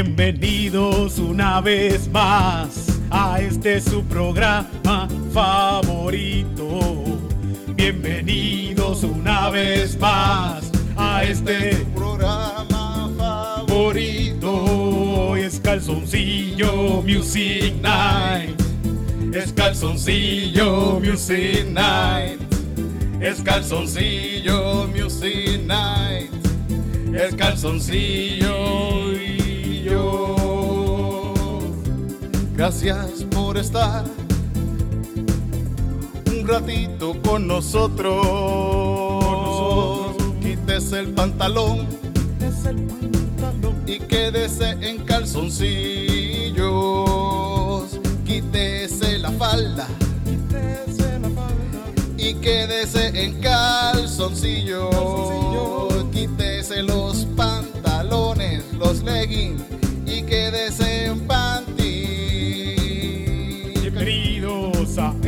Bienvenidos una vez más a este su programa favorito. Bienvenidos una vez más a este programa favorito. Hoy es Calzoncillo Music Night. Es Calzoncillo Music Night. Es Calzoncillo Music Night. Es Calzoncillo Gracias por estar un ratito con nosotros. Quítese el pantalón Es el pantalón. y quédese en calzoncillos. Quítese la falda Quítese la falda. y quédese en calzoncillos. Calzoncillo. Quítese los pantalones, los leggings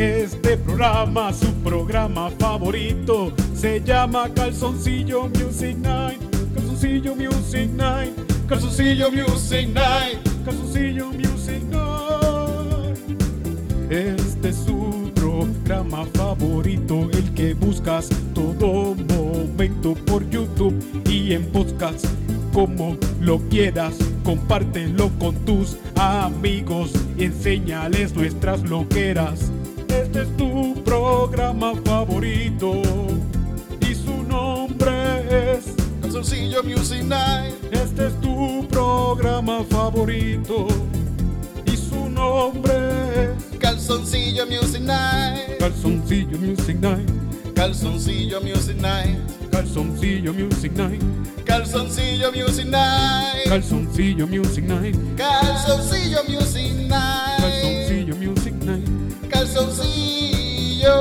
este programa, su programa favorito. Se llama Calzoncillo Music Night. Calzoncillo Music Night. Calzoncillo Music Night. Calzoncillo Music Night. Este es su programa favorito, el que buscas todo momento por YouTube y en podcast. Como lo quieras, compártelo con tus amigos y enséñales nuestras loqueras. Este es tu programa favorito y su nombre es. Calzoncillo Music Night. Este es tu programa favorito y su nombre es. Calzoncillo Music Night. Calzoncillo Music Night. Calzoncillo Music Night. Calzoncillo Music Night. Calzoncillo Music Night. Calzoncillo Music Night. Calzoncillo Music Night. Calzoncillo.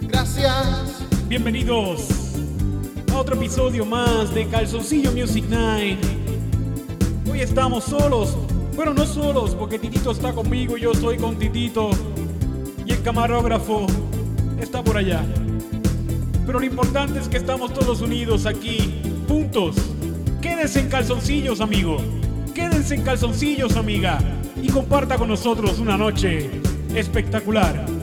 Gracias. Bienvenidos a otro episodio más de Calzoncillo Music Night. Hoy estamos solos. Bueno, no solos, porque Titito está conmigo y yo estoy con Titito. Y el camarógrafo está por allá. Pero lo importante es que estamos todos unidos aquí, juntos. Quédense en calzoncillos, amigo. Quédense en calzoncillos, amiga. Y comparta con nosotros una noche espectacular.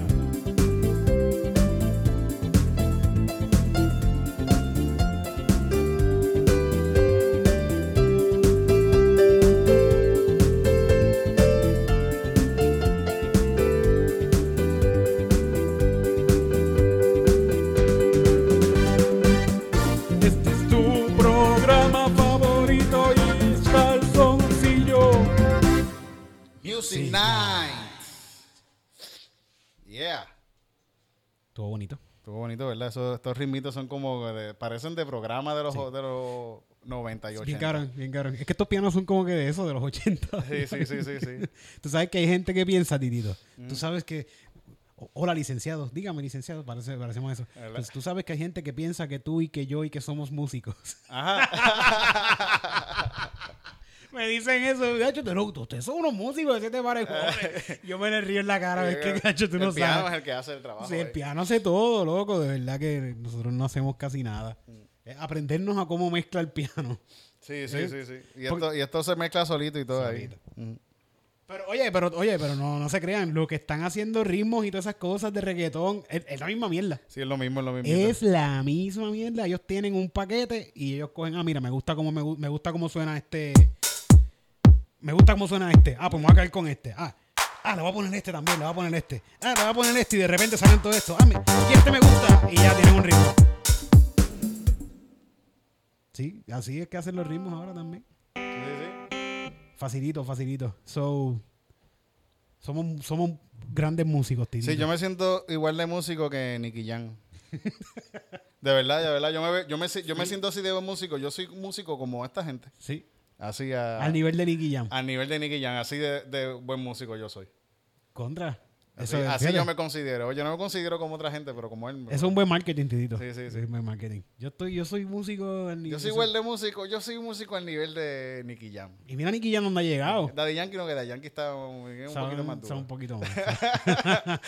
Bonito, ¿verdad? Esos- estos ritmitos son como de- parecen de programa de los, de los 90 y 80. Bien caro, bien caro. Es que estos pianos son como que de eso, de los 80. Sí, sí, sí, sí, sí. Tú sabes que hay gente que piensa, Titito. Mm. Tú sabes que. Hola, licenciados. Dígame, licenciados. Parece, parecemos eso. Pues tú sabes que hay gente que piensa que tú y que yo y que somos músicos. Ajá. me dicen eso. Gacho, tú no- ustedes son unos músicos. ¿Qué te parece? Joder. Yo me le río en la cara. ves que, gacho, tú no el piano sabes. es el que hace el trabajo. Sí, el eh. piano hace todo, loco. De verdad que nosotros no hacemos casi nada. Mm. Es aprendernos a cómo mezcla el piano. Sí, sí, sí, sí. Y Porque- esto, y esto se mezcla solito y todo Solito. ahí. Ujú. Pero, oye, pero, oye, pero no, no se crean. Lo que están haciendo ritmos y todas esas cosas de reggaetón es, es la misma mierda. Sí, es lo mismo, es lo mismo. Es la misma mierda. Ellos tienen un paquete y ellos cogen, ah, mira, me gusta cómo me, me gusta cómo suena este. Me gusta cómo suena este. Ah, pues me voy a caer con este. Ah, ah, le voy a poner este también, le voy a poner este. Ah, le voy a poner este y de repente salen todo esto. Ah, me, y este me gusta y ya tienen un ritmo. Sí, así es que hacen los ritmos ahora también. Sí, sí. Facilito, facilito. So, somos, somos grandes músicos, Tito. Sí, yo me siento igual de músico que Nicky Jam. De verdad, de verdad. Yo me, yo me, yo me siento así de músico. Yo soy músico como esta gente. Sí. Así a, Al nivel de Nicky Jam. al nivel de Nicky Jam. Así de, de buen músico yo soy. Contra. Así, Eso, así fíjate, yo me considero. Yo no me considero como otra gente, pero como él. eso es un buen marketing, Titito. Sí, sí, sí. Es un buen marketing. Yo estoy, yo soy músico. al Yo nivel- soy igual de músico. Yo soy músico al nivel de Nicky Jam. Y mira Nicky Jam donde ha llegado. Daddy Yankee no que Daddy Yankee está un, poquito más duro. un poquito más.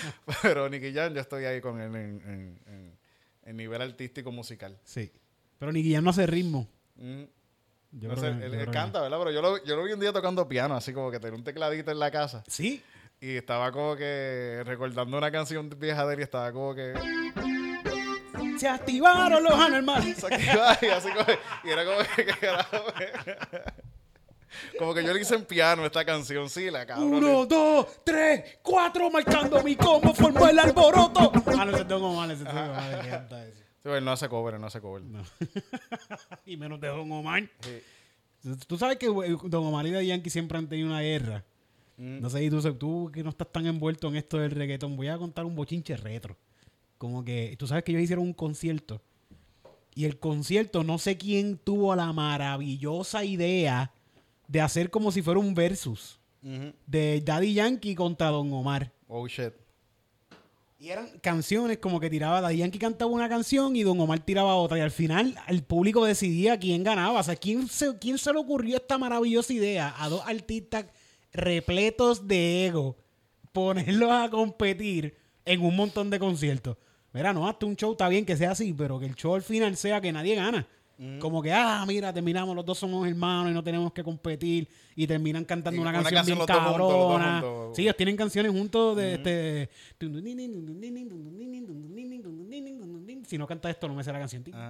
Pero Nicky Jam yo estoy ahí con él en, en, en- en nivel artístico musical. sí. Pero Nicky Jam no hace ritmo. Mm. Yo No creo sé, que- él, canta, ¿verdad? Pero yo lo, yo lo vi un día tocando piano, así como que tenía un tecladito en la casa. Sí. Y estaba como que recordando una canción vieja de él y estaba como que... Se activaron los anormales. se activaba y así como... Y era como que... como que yo le hice en piano esta canción, sí, la cabrón. Uno, dos, tres, cuatro, marcando mi combo, formó el alboroto. Ah, no, ese es Don Omar, ese es Sí, él no hace cover, él no hace cover. No. y menos de Don Omar. Sí. Tú sabes que güey, Don Omar y Daddy Yankee siempre han tenido una guerra. Mm. No sé, y tú, tú que no estás tan envuelto en esto del reggaetón, voy a contar un bochinche retro. Como que, tú sabes que ellos hicieron un concierto. Y el concierto, no sé quién tuvo la maravillosa idea de hacer como si fuera un versus de Daddy Yankee contra Don Omar. Oh, shit. Y eran canciones como que tiraba, Daddy Yankee cantaba una canción y Don Omar tiraba otra. Y al final el público decidía quién ganaba. O sea, ¿quién se, quién se le ocurrió esta maravillosa idea a dos artistas repletos de ego ponerlos a competir en un montón de conciertos? Mira, no, hasta un show está bien que sea así, pero que el show al final sea que nadie gana. Como que, ah, mira, terminamos, los dos somos hermanos y no tenemos que competir. Y terminan cantando Y una una canción, canción bien juntos, cabrona. juntos. Sí, ellos tienen canciones juntos de este. Si no canta esto, no me sé la canción. Ah.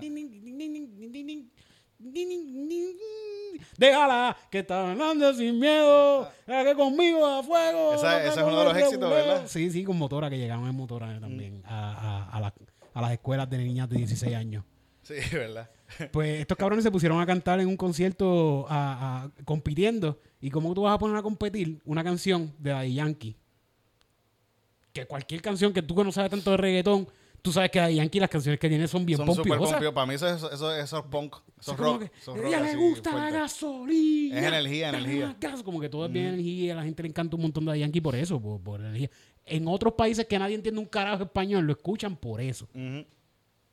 Déjala, que está hablando sin miedo. la que conmigo a fuego. Esa- es uno de los éxitos. ¿verdad? Sí, sí, con motora, que llegaron en motora también a, a- a las- a las escuelas de niñas de 16 años. Sí, ¿verdad? Pues estos cabrones se pusieron a cantar en un concierto a- a- compitiendo. ¿Y cómo tú vas a poner a competir una canción de Daddy Yankee? Que cualquier canción que tú que no sabes tanto de reggaetón, tú sabes que Daddy Yankee las canciones que tiene son bien Son pompiosas. pompios. Para mí eso es, eso, eso es punk. Eso es rock. que, rock ella le gusta la gasolina. Es energía, energía. gas. Como que todo es bien energía y a la gente le encanta un montón de Daddy Yankee por eso, por, por energía. En otros países que nadie entiende un carajo español, lo escuchan por eso. Ujú.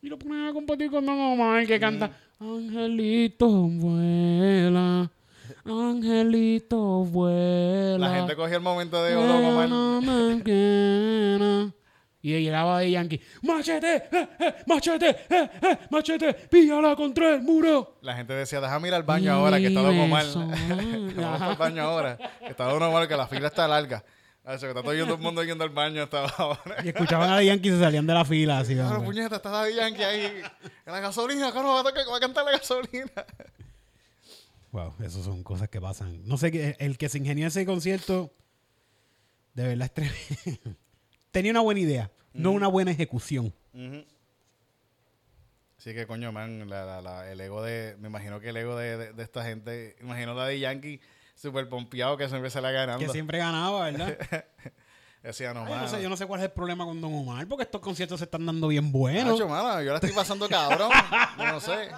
Y lo ponen a competir con Don Omar que canta Angelito vuela, Angelito vuela. La gente cogió el momento de Don Omar. no me quiera. Y llegaba de Yankee, machete, eh, eh, machete, eh, eh, machete, píllala contra el muro. La gente decía, déjame ir al baño ahora, que está Don Omar. Vamos al baño ahora. Que está Don Omar, que la fila está larga. Eso, que está todo el mundo yendo al baño hasta ahora. Y escuchaban a de Yankee y se salían de la fila así. Claro, puñeta, está Daddy Yankee ahí. En la gasolina, claro, va a, tocar- va a cantar la gasolina. Wow, esas son cosas que pasan. No sé, el que se ingenió ese concierto, de verdad es tremendo. Tenía una buena idea, no una buena ejecución. Sí que coño, man, la- la- la- el ego de, me imagino que el ego de, de- de esta gente, imagino a Daddy Yankee súper pompeado que siempre se la ganando. Que siempre ganaba, ¿verdad? Decía, no, Ay, yo, no sé, yo no sé cuál es el problema con Don Omar, porque estos conciertos se están dando bien buenos. Nacho, mano, yo la estoy pasando cabrón. Yo no sé.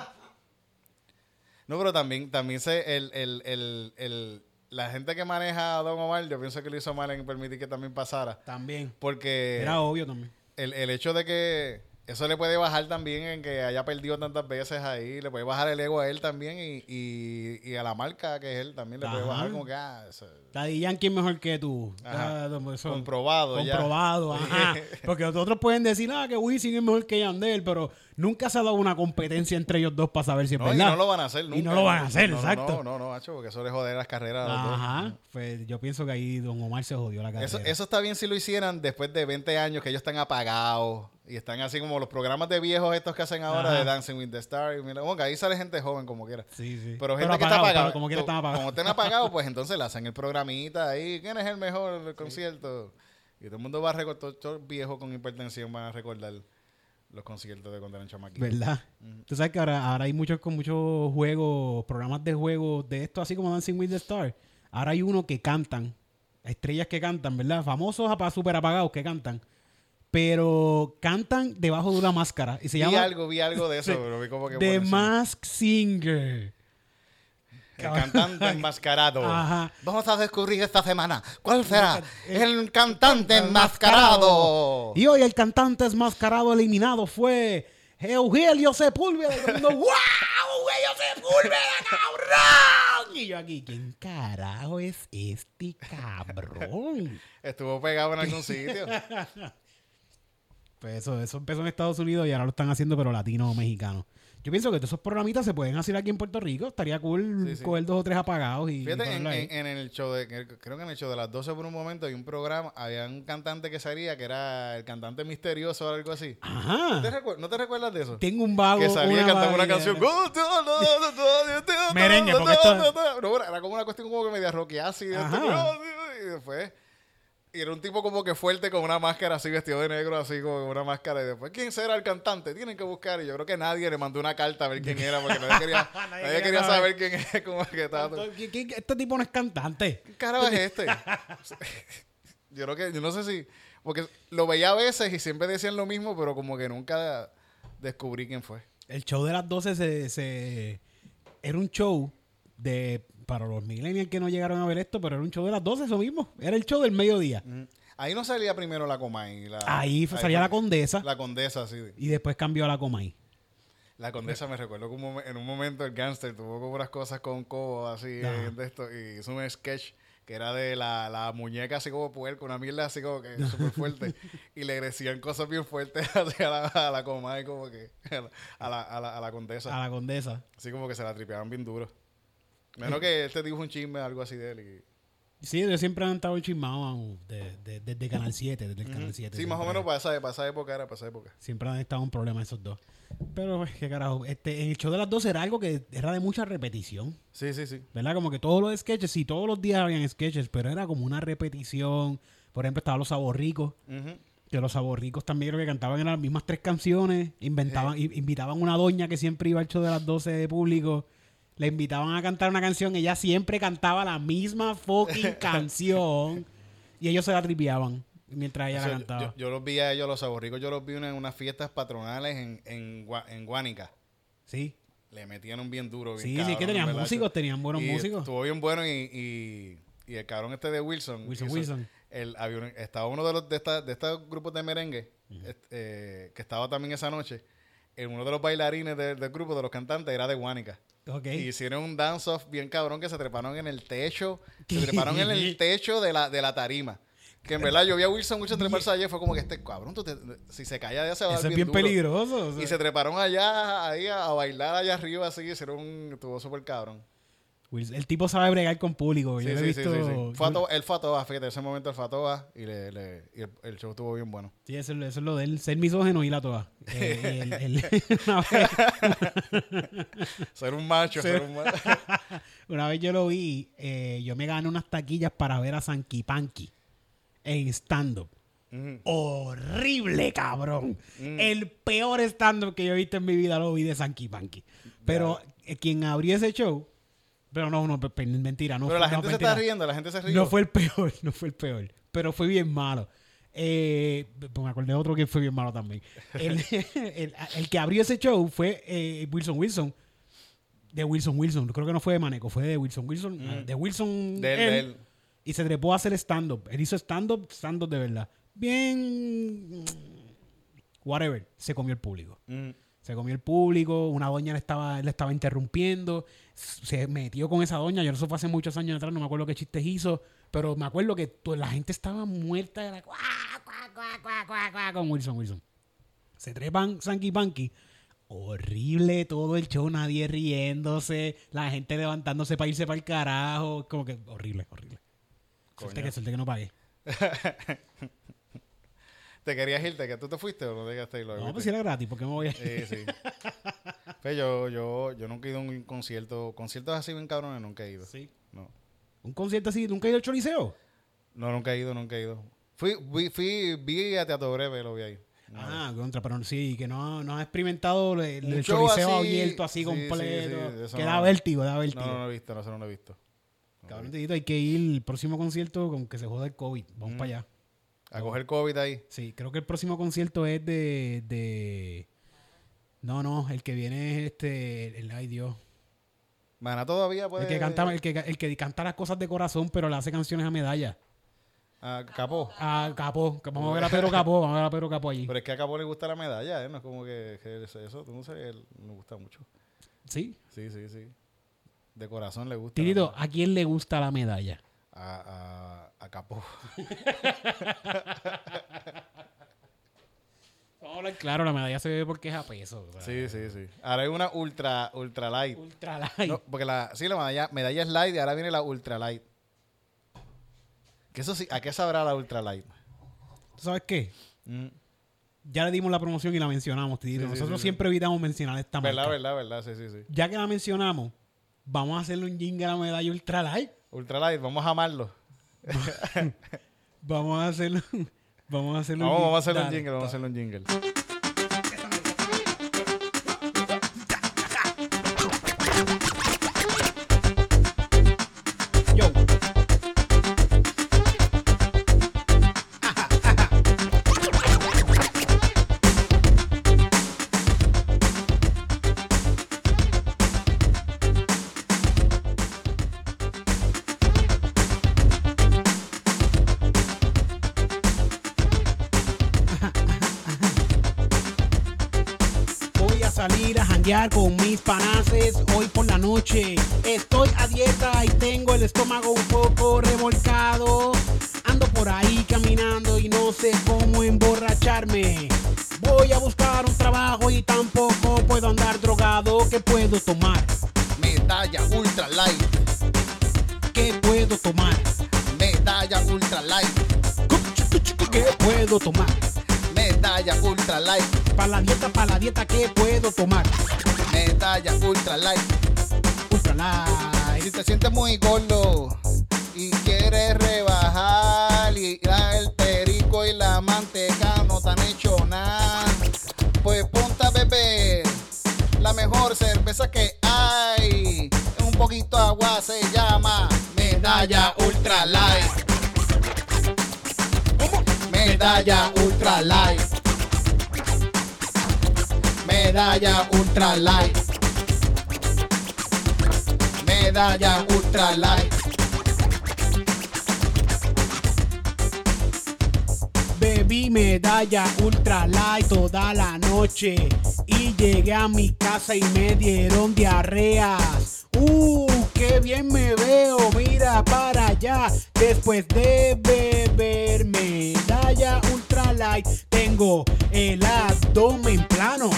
No, pero también, también sé, el, el, el, el, la gente que maneja a Don Omar, yo pienso que lo hizo mal en permitir que también pasara. También. Porque Era obvio también. el, el hecho de que eso le puede bajar también en que haya perdido tantas veces ahí, le puede bajar el ego a él también y, y, y a la marca que es él también le puede bajar como que, ah, eso- Daddy Yankee es mejor que tú. Ajá. Ah, eso- comprobado ya. Comprobado, ajá. Porque otros pueden decir, ah, que Wisin es mejor que Yandel, pero nunca se ha dado una competencia entre ellos dos para saber si es No, y verdad. no lo van a hacer nunca. no lo van a hacer, No, exacto. No, no, no, macho, porque eso le jode las carreras a los dos. Ajá. Pues yo pienso que ahí Don Omar se jodió la carrera. Eso, eso está bien si lo hicieran después de 20 años que ellos están apagados y están así como los programas de viejos estos que hacen ahora Ajá. de Dancing with the Stars. y mira, Bueno, que ahí sale gente joven como quiera. Sí, sí. Pero gente que está apagada. como quiera están apagados. Como estén apagados, pues entonces le hacen el programita ahí. ¿Quién es el mejor del concierto? Y todo el mundo va a recordar, todos los viejos con hipertensión van a recordar los conciertos de cuando eran chamaquitos. ¿Verdad? Tú sabes que ahora, ahora hay muchos con muchos juegos, programas de juegos de esto, así como Dancing with the Stars. Ahora hay uno que cantan, estrellas que cantan, ¿verdad? Famosos super apagados que cantan. Pero cantan debajo de una máscara. Y se vi llama algo, vi algo de eso, pero vi como que The. Mask Singer. El cantante enmascarado. Ajá. Vamos a descubrir esta semana. ¿Cuál será? El cantante enmascarado. Y hoy el cantante enmascarado eliminado fue Eugenio Sepúlveda. Mundo, ¡Wow! ¡Eugenio Sepúlveda, cabrón! Y yo aquí, ¿quién carajo es este cabrón? Estuvo pegado en algún sitio. Pues eso, eso empezó en Estados Unidos y ahora lo están haciendo, pero latino o mexicano. Yo pienso que todos esos programitas se pueden hacer aquí en Puerto Rico. Estaría cool Sí, sí. coger dos o tres apagados y, y Fíjate, en, el show de, creo que en el show de las 12 por un momento hay un programa, había un cantante que salía que era el cantante misterioso o algo así. ¿Te Ajá. ¿No te recuerdas de eso? Tengo un vago. que salía y una cantaba una canción. Merengue, porque esto- No, era como una cuestión como que media rockeada así. Ajá. Y después. Y era un tipo como que fuerte con una máscara así, vestido de negro, así como con una máscara. Y después, ¿quién será el cantante? Tienen que buscar. Y yo creo que nadie le mandó una carta a ver quién era, porque nadie quería, nadie quería quería saber. quién es. Como que estaba todo- ¿Qué- qué- Este tipo no es cantante. ¿Qué carajo es este? yo creo que, yo no sé si, porque lo veía a veces y siempre decían lo mismo, pero como que nunca descubrí quién fue. El show de las 12 se, se- era un show de para los millennials que no llegaron a ver esto, pero era un show de las 12 eso mismo. Era el show del mediodía. Ahí no salía primero la Comay. La, Ahí salía la condesa La condesa, sí. y después cambió a la Comay. La condesa me recuerdo como en un momento el gangster tuvo como unas cosas con Cobo así eh, de esto y hizo un sketch que era de la, la muñeca así como puerco, una mierda así como que súper fuerte y le decían cosas bien fuertes hacia la, a la Comay como que a la, a la, a la condesa. A la condesa. Así como que se la tripeaban bien duro. Menos que este dijo un chisme, algo así de él. y- Sí, ellos siempre han estado chismados de- de- desde Canal 7, desde el Canal 7. Sí, más o menos para esa, para esa época era, para esa época. Siempre han estado un problema esos dos. Pero, pues, qué carajo. Este, en el show de las 12 era algo que era de mucha repetición. Sí, sí, sí. ¿Verdad? Como que todos los sketches, sí, todos los días habían sketches, pero era como una repetición. Por ejemplo, estaban los saborricos. Que los saborricos también creo que cantaban en las mismas tres canciones. Inventaban, i- invitaban una doña que siempre iba al show de las 12 de público. Le invitaban a cantar una canción. Ella siempre cantaba la misma fucking canción. Y ellos se la tripeaban mientras ella la cantaba. yo- yo los vi a ellos, los saborricos, yo los vi en unas fiestas patronales en, en, Guánica. sí. Le metían un bien duro. Bien Sí, sí, que tenían ¿verdad? músicos, tenían buenos Y músicos. Estuvo bien bueno y, y, y el cabrón este de Wilson. Wilson hizo- Wilson. el- había estaba uno de los de, esta- de estos grupos de merengue eh, que estaba también esa noche. En uno de los bailarines del, del grupo, de los cantantes, era de Guánica. Ok. Y hicieron un dance-off bien cabrón que se treparon en el techo. Se treparon en el techo de la, de la tarima. Que en verdad yo vi a Wilson mucho treparse ayer. Fue como que este cabrón, tú te- si se cae allá se va a dar Eso es bien duro. peligroso. o sea. Y se treparon allá, ahí a, a bailar allá arriba, así. Hicieron un... Estuvo súper cabrón. El tipo sabe bregar con público. Sí, Yo lo he sí, sí, visto. sí. Fue to- él fue a todas, fíjate, ese momento él fue a todas y, le, le- y el, el show estuvo bien bueno. Sí, eso, es lo- eso es lo de él. Ser misógeno y la toda. Eh, el- el- Ser un macho, ser un macho. una vez yo lo vi, eh, yo me gané unas taquillas para ver a Sanky Panky en stand-up. Horrible, cabrón. Mm. El peor stand-up que yo he visto en mi vida lo vi de Sanky Panky. Pero eh, quien abrió ese show, pero no, no, mentira, no Pero fue, la no, gente se mentira. está riendo, la gente se ríe. No fue el peor, no fue el peor. Pero fue bien malo. Eh, pues me acordé de otro que fue bien malo también. El, el- el que abrió ese show fue eh, Wilson Wilson. De Wilson Wilson. Creo que no fue de Maneco, fue de Wilson Wilson. Mm. De Wilson. De él, él, de él. Y se trepó a hacer stand-up. Él hizo stand-up, stand-up de verdad. Bien. Whatever. Se comió el público. Ujú. Se comió el público, una doña le estaba, le estaba interrumpiendo, se metió con esa doña, yo eso fue hace muchos años atrás, no me acuerdo qué chistes hizo, pero me acuerdo que to- la gente estaba muerta, era cuá, cuá, cuá, cuá, cuá, cuá, con Wilson Wilson. Se trepan Sanky Panky, horrible todo el show, nadie riéndose, la gente levantándose para irse para el carajo, como que horrible, horrible. Suerte Coño. que, suerte que no pagué. ¿Te querías irte? ¿Que tú te fuiste o no te quedaste ahí? Lo No, pues si era gratis, ¿por qué me voy a ir? Sí, sí. Pues yo, yo, yo nunca he ido a un concierto. Conciertos así bien cabrones nunca he ido. Sí. No. Un concierto así, ¿nunca he ido al Choliseo? No, nunca he ido, nunca he ido. Fui, vi, fui, vi a Teatro Breve, lo vi ahí. Ah, contra, pero sí, que no, no has experimentado el, el show choriceo así, abierto así sí, completo. sí, sí, que no. da vértigo, da vértigo. no, no lo he visto, no, eso no lo he visto. Cabrón, Titito, hay que ir el próximo concierto con que se joda el COVID. Vamos Mm. para allá. A coger COVID ahí. Sí, creo que el próximo concierto es de, de... No, no, el que viene es este... El, ay, Dios. Mana todavía puede. El que, canta, el, que, el que canta las cosas de corazón, pero le hace canciones a medalla. Ah, Capó. A Capó. Vamos a ver a Pedro Capó. Vamos a ver a Pedro Capó allí. Pero es que a Capó le gusta la medalla, ¿eh? No es como que, que eso, tú no sé, él me gusta mucho. Sí. Sí, sí, sí. De corazón le gusta. Tirito, ¿a quién le gusta la medalla? A, a, a Capó. Vamos a hablar claro, la medalla se ve porque es a peso. Sí, sí, sí. Ahora hay una ultra, ultra light. Ultra light. No, porque la, sí, la medalla, medalla es light y ahora viene la ultra light. Que eso sí, ¿a qué sabrá la ultra light? ¿Tú sabes qué? Mm. Ya le dimos la promoción y la mencionamos. Sí, Nosotros sí, siempre evitamos mencionar esta marca. ¿Verdad, verdad, verdad? Sí, sí, sí. Ya que la mencionamos, vamos a hacerle un jingle a la medalla Ultra Light. Ultra light, vamos a amarlo. Vamos a hacerlo. Vamos a hacerlo Vamos, vamos a hacerle un jingle, vamos a hacerle un jingle. Con mis panaces hoy por la noche. Estoy a dieta y tengo el estómago un poco revolcado. Ando por ahí caminando y no sé cómo emborracharme. Voy a buscar un trabajo y tampoco puedo andar drogado. ¿Qué puedo tomar? Medalla ultra light, ¿Qué puedo tomar? medalla ultra light, ¿Qué puedo tomar? medalla ultra light, Para la dieta, para la dieta, ¿qué puedo tomar? Light. Si te sientes muy gordo y quieres rebajar y el perico y la manteca no te han hecho nada, pues ponte a beber la mejor cerveza que hay. Un poquito agua se llama medalla ultra light. Medalla ultra light. Medalla ultra light. Medalla ultra light. Bebí medalla ultra light toda la noche y llegué a mi casa y me dieron diarreas. Uh, qué bien me veo, mira para allá. Después de beber medalla ultra light, tengo el abdomen plano.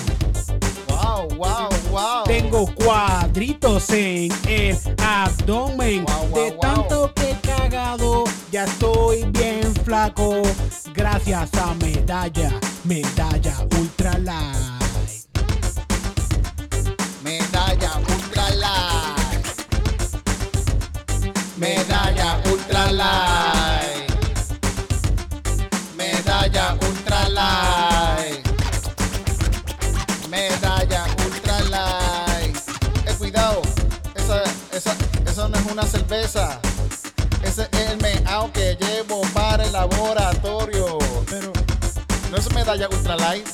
Wow, wow, wow. Tengo cuadritos en el abdomen. De tanto que he cagado, ya estoy bien flaco. Gracias a medalla, medalla ultra light. Medalla ultra light. Medalla ultra light. Cerveza. Ese es el meao que llevo para el laboratorio. Pero, No es medalla ultra light.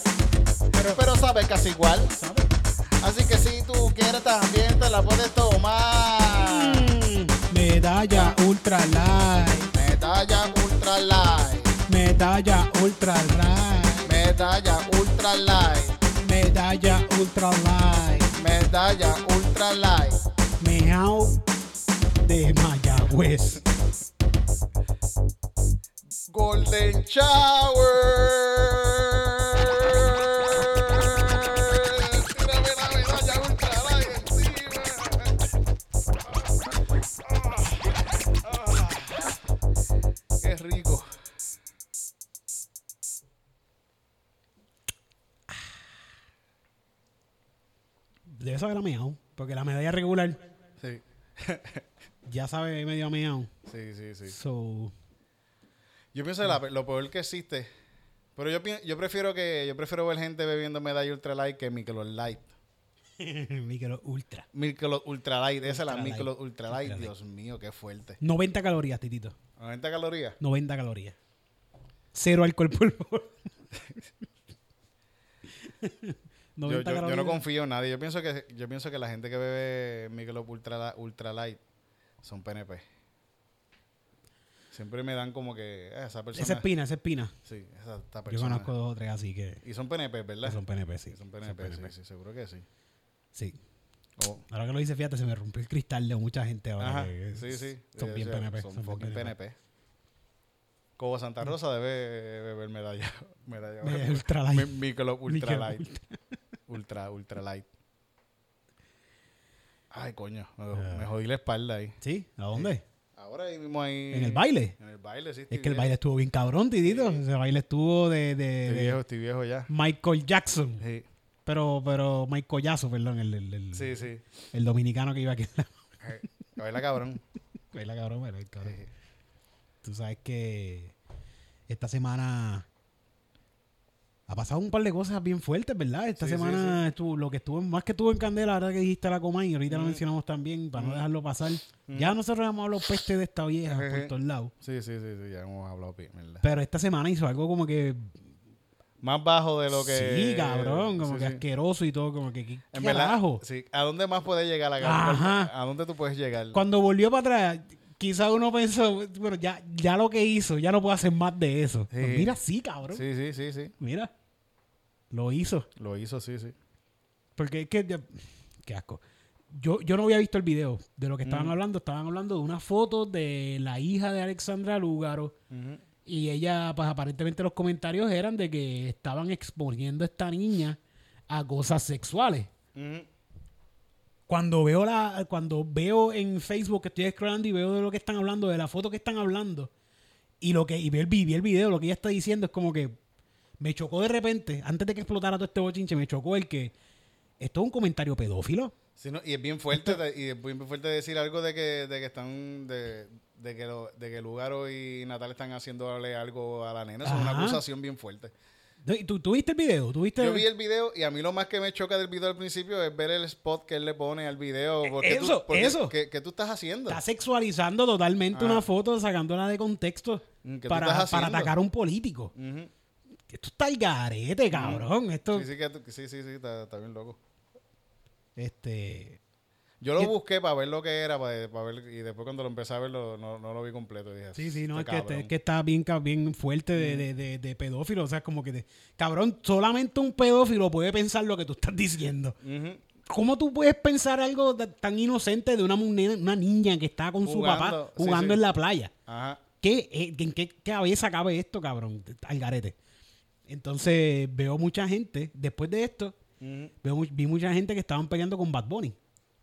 Pero, pero sabe casi igual. ¿sabes? Así que si tú quieres también te la puedes tomar. Mm, medalla ultra light. Medalla ultra light. Medalla ultra light. Medalla ultra light. Medalla ultra light. Medalla ultra light. Meow de Mayagüez. Golden Shower. Tírame la medalla ultra light encima. Qué rico. Debe saber a meow, porque la medalla regular Sí, ya sabe medio meow. sí, sí, sí. So, Yo pienso que la- lo peor que existe. Pero yo, yo prefiero que yo prefiero ver gente bebiendo medalla ultra light que Michelob light. micro ultra. Michelob ultra light, esa es la Ultra light. Michelob ultra light. Dios mío, qué fuerte. 90 calorías, titito. 90 calorías. 90 calorías. Cero alcohol por favor. Yo, 90 yo- yo no confío en nadie. Yo pienso que yo pienso que la gente que bebe Michelob ultra, ultra light son PNP. Siempre me dan como que eh, esa persona. Esa espina, esa espina. Sí, esa esta Yo persona. conozco dos o tres así que, Y son PNP, ¿verdad? son PNP, sí. Sí, son PNP, sí, sí, seguro que sí. Sí. Oh. Ahora que lo dice, fíjate, se me rompió el cristal de mucha gente ahora. Ajá, que sí, sí. Son Eh, bien o sea, PNP. Son bien fucking PNP. Cobo Santa Rosa debe beber medalla. medalla Eh, Ultra Light. Mi- Michelob Ultra Michelob Light. Ultra, Ultra Light. Ay, coño. Me, Ah. me jodí la espalda ahí. ¿Sí? ¿A dónde? Ahora ahí mismo ahí. ¿En el baile? En el baile, sí. Es que el baile estuvo bien cabrón, Tidito. Ese baile estuvo de, de- Estoy viejo, estoy viejo ya. Michael Jackson. Sí, Pero, pero Michael Yazo, perdón, el, el, el, sí. sí. el dominicano que iba aquí. Eh, Baila cabrón. Baila cabrón, baila cabrón. Sí. Tú sabes que esta semana ha pasado un par de cosas bien fuertes, ¿verdad? Esta Sí, sí, semana estuvo, lo que estuvo, más que estuvo en candela, ahora que dijiste la coma y ahorita lo mencionamos también, para no dejarlo pasar. Mm. Ya nosotros hemos hablado peste de esta vieja por Ejé. todos lados. Sí, sí, sí, sí, ya hemos hablado bien, ¿verdad? Pero esta semana hizo algo como que. Más bajo de lo que. Sí, cabrón, como Sí, que sí. asqueroso y todo, como que. ¿qué En verdad, sí. ¿A dónde más puede llegar la Ajá. ¿A dónde tú puedes llegar? Cuando volvió para atrás, quizá uno pensó, bueno, ya, ya lo que hizo, ya no puedo hacer más de eso. Sí. Pues mira, sí, cabrón. Sí, sí, sí, sí. Mira. Lo hizo. Lo hizo, sí, sí. Porque es que. ya- Qué asco. Yo, yo no había visto el video de lo que estaban Mm. hablando. Estaban hablando de una foto de la hija de Alexandra Lúgaro. Y ella, pues aparentemente los comentarios eran de que estaban exponiendo a esta niña a cosas sexuales. Ujú. Cuando veo la, cuando veo en Facebook que estoy scrollando y veo de lo que están hablando, de la foto que están hablando, y lo que, y veo el, vi- vi el video, lo que ella está diciendo es como que me chocó de repente, antes de que explotara todo este bochinche, me chocó el que esto es un comentario pedófilo. Sí, no, y es bien fuerte, de- y es bien fuerte decir algo de que, de que están, de, de que lo, de que Lugaro y Natal están haciéndole algo a la nena. Eso es una acusación bien fuerte. ¿Tú, tú viste el video? ¿Tú viste Yo vi el video y a mí lo más que me choca del video al principio es ver el spot que él le pone al video. Porque tú- Eso, porque- eso. ¿qué, qué tú estás haciendo? Está sexualizando totalmente Ah. una foto, sacándola de contexto Mm, ¿qué tú para, para atacar a un político. Ujú. Esto está el garete, cabrón. Esto, Sí, sí, que sí, sí, sí, está, está bien loco. este... Yo lo ¿Qué- busqué para ver lo que era, para, para ver, y después cuando lo empecé a ver lo- no, no lo vi completo. dije, Sí, sí, no, es "Este que, este- cabrón". es que está bien, bien fuerte de, de, de- de pedófilo. O sea, como que, cabrón, solamente un pedófilo puede pensar lo que tú estás diciendo. ¿Cómo tú puedes pensar algo ta- tan inocente de una, una niña que está con su papá Jugando, sí, jugando sí. en la playa? Ajá. ¿Qué, eh, ¿En qué cabeza cabe esto, cabrón? Al garete. Entonces, veo mucha gente, después de esto, veo, vi mucha gente que estaban peleando con Bad Bunny.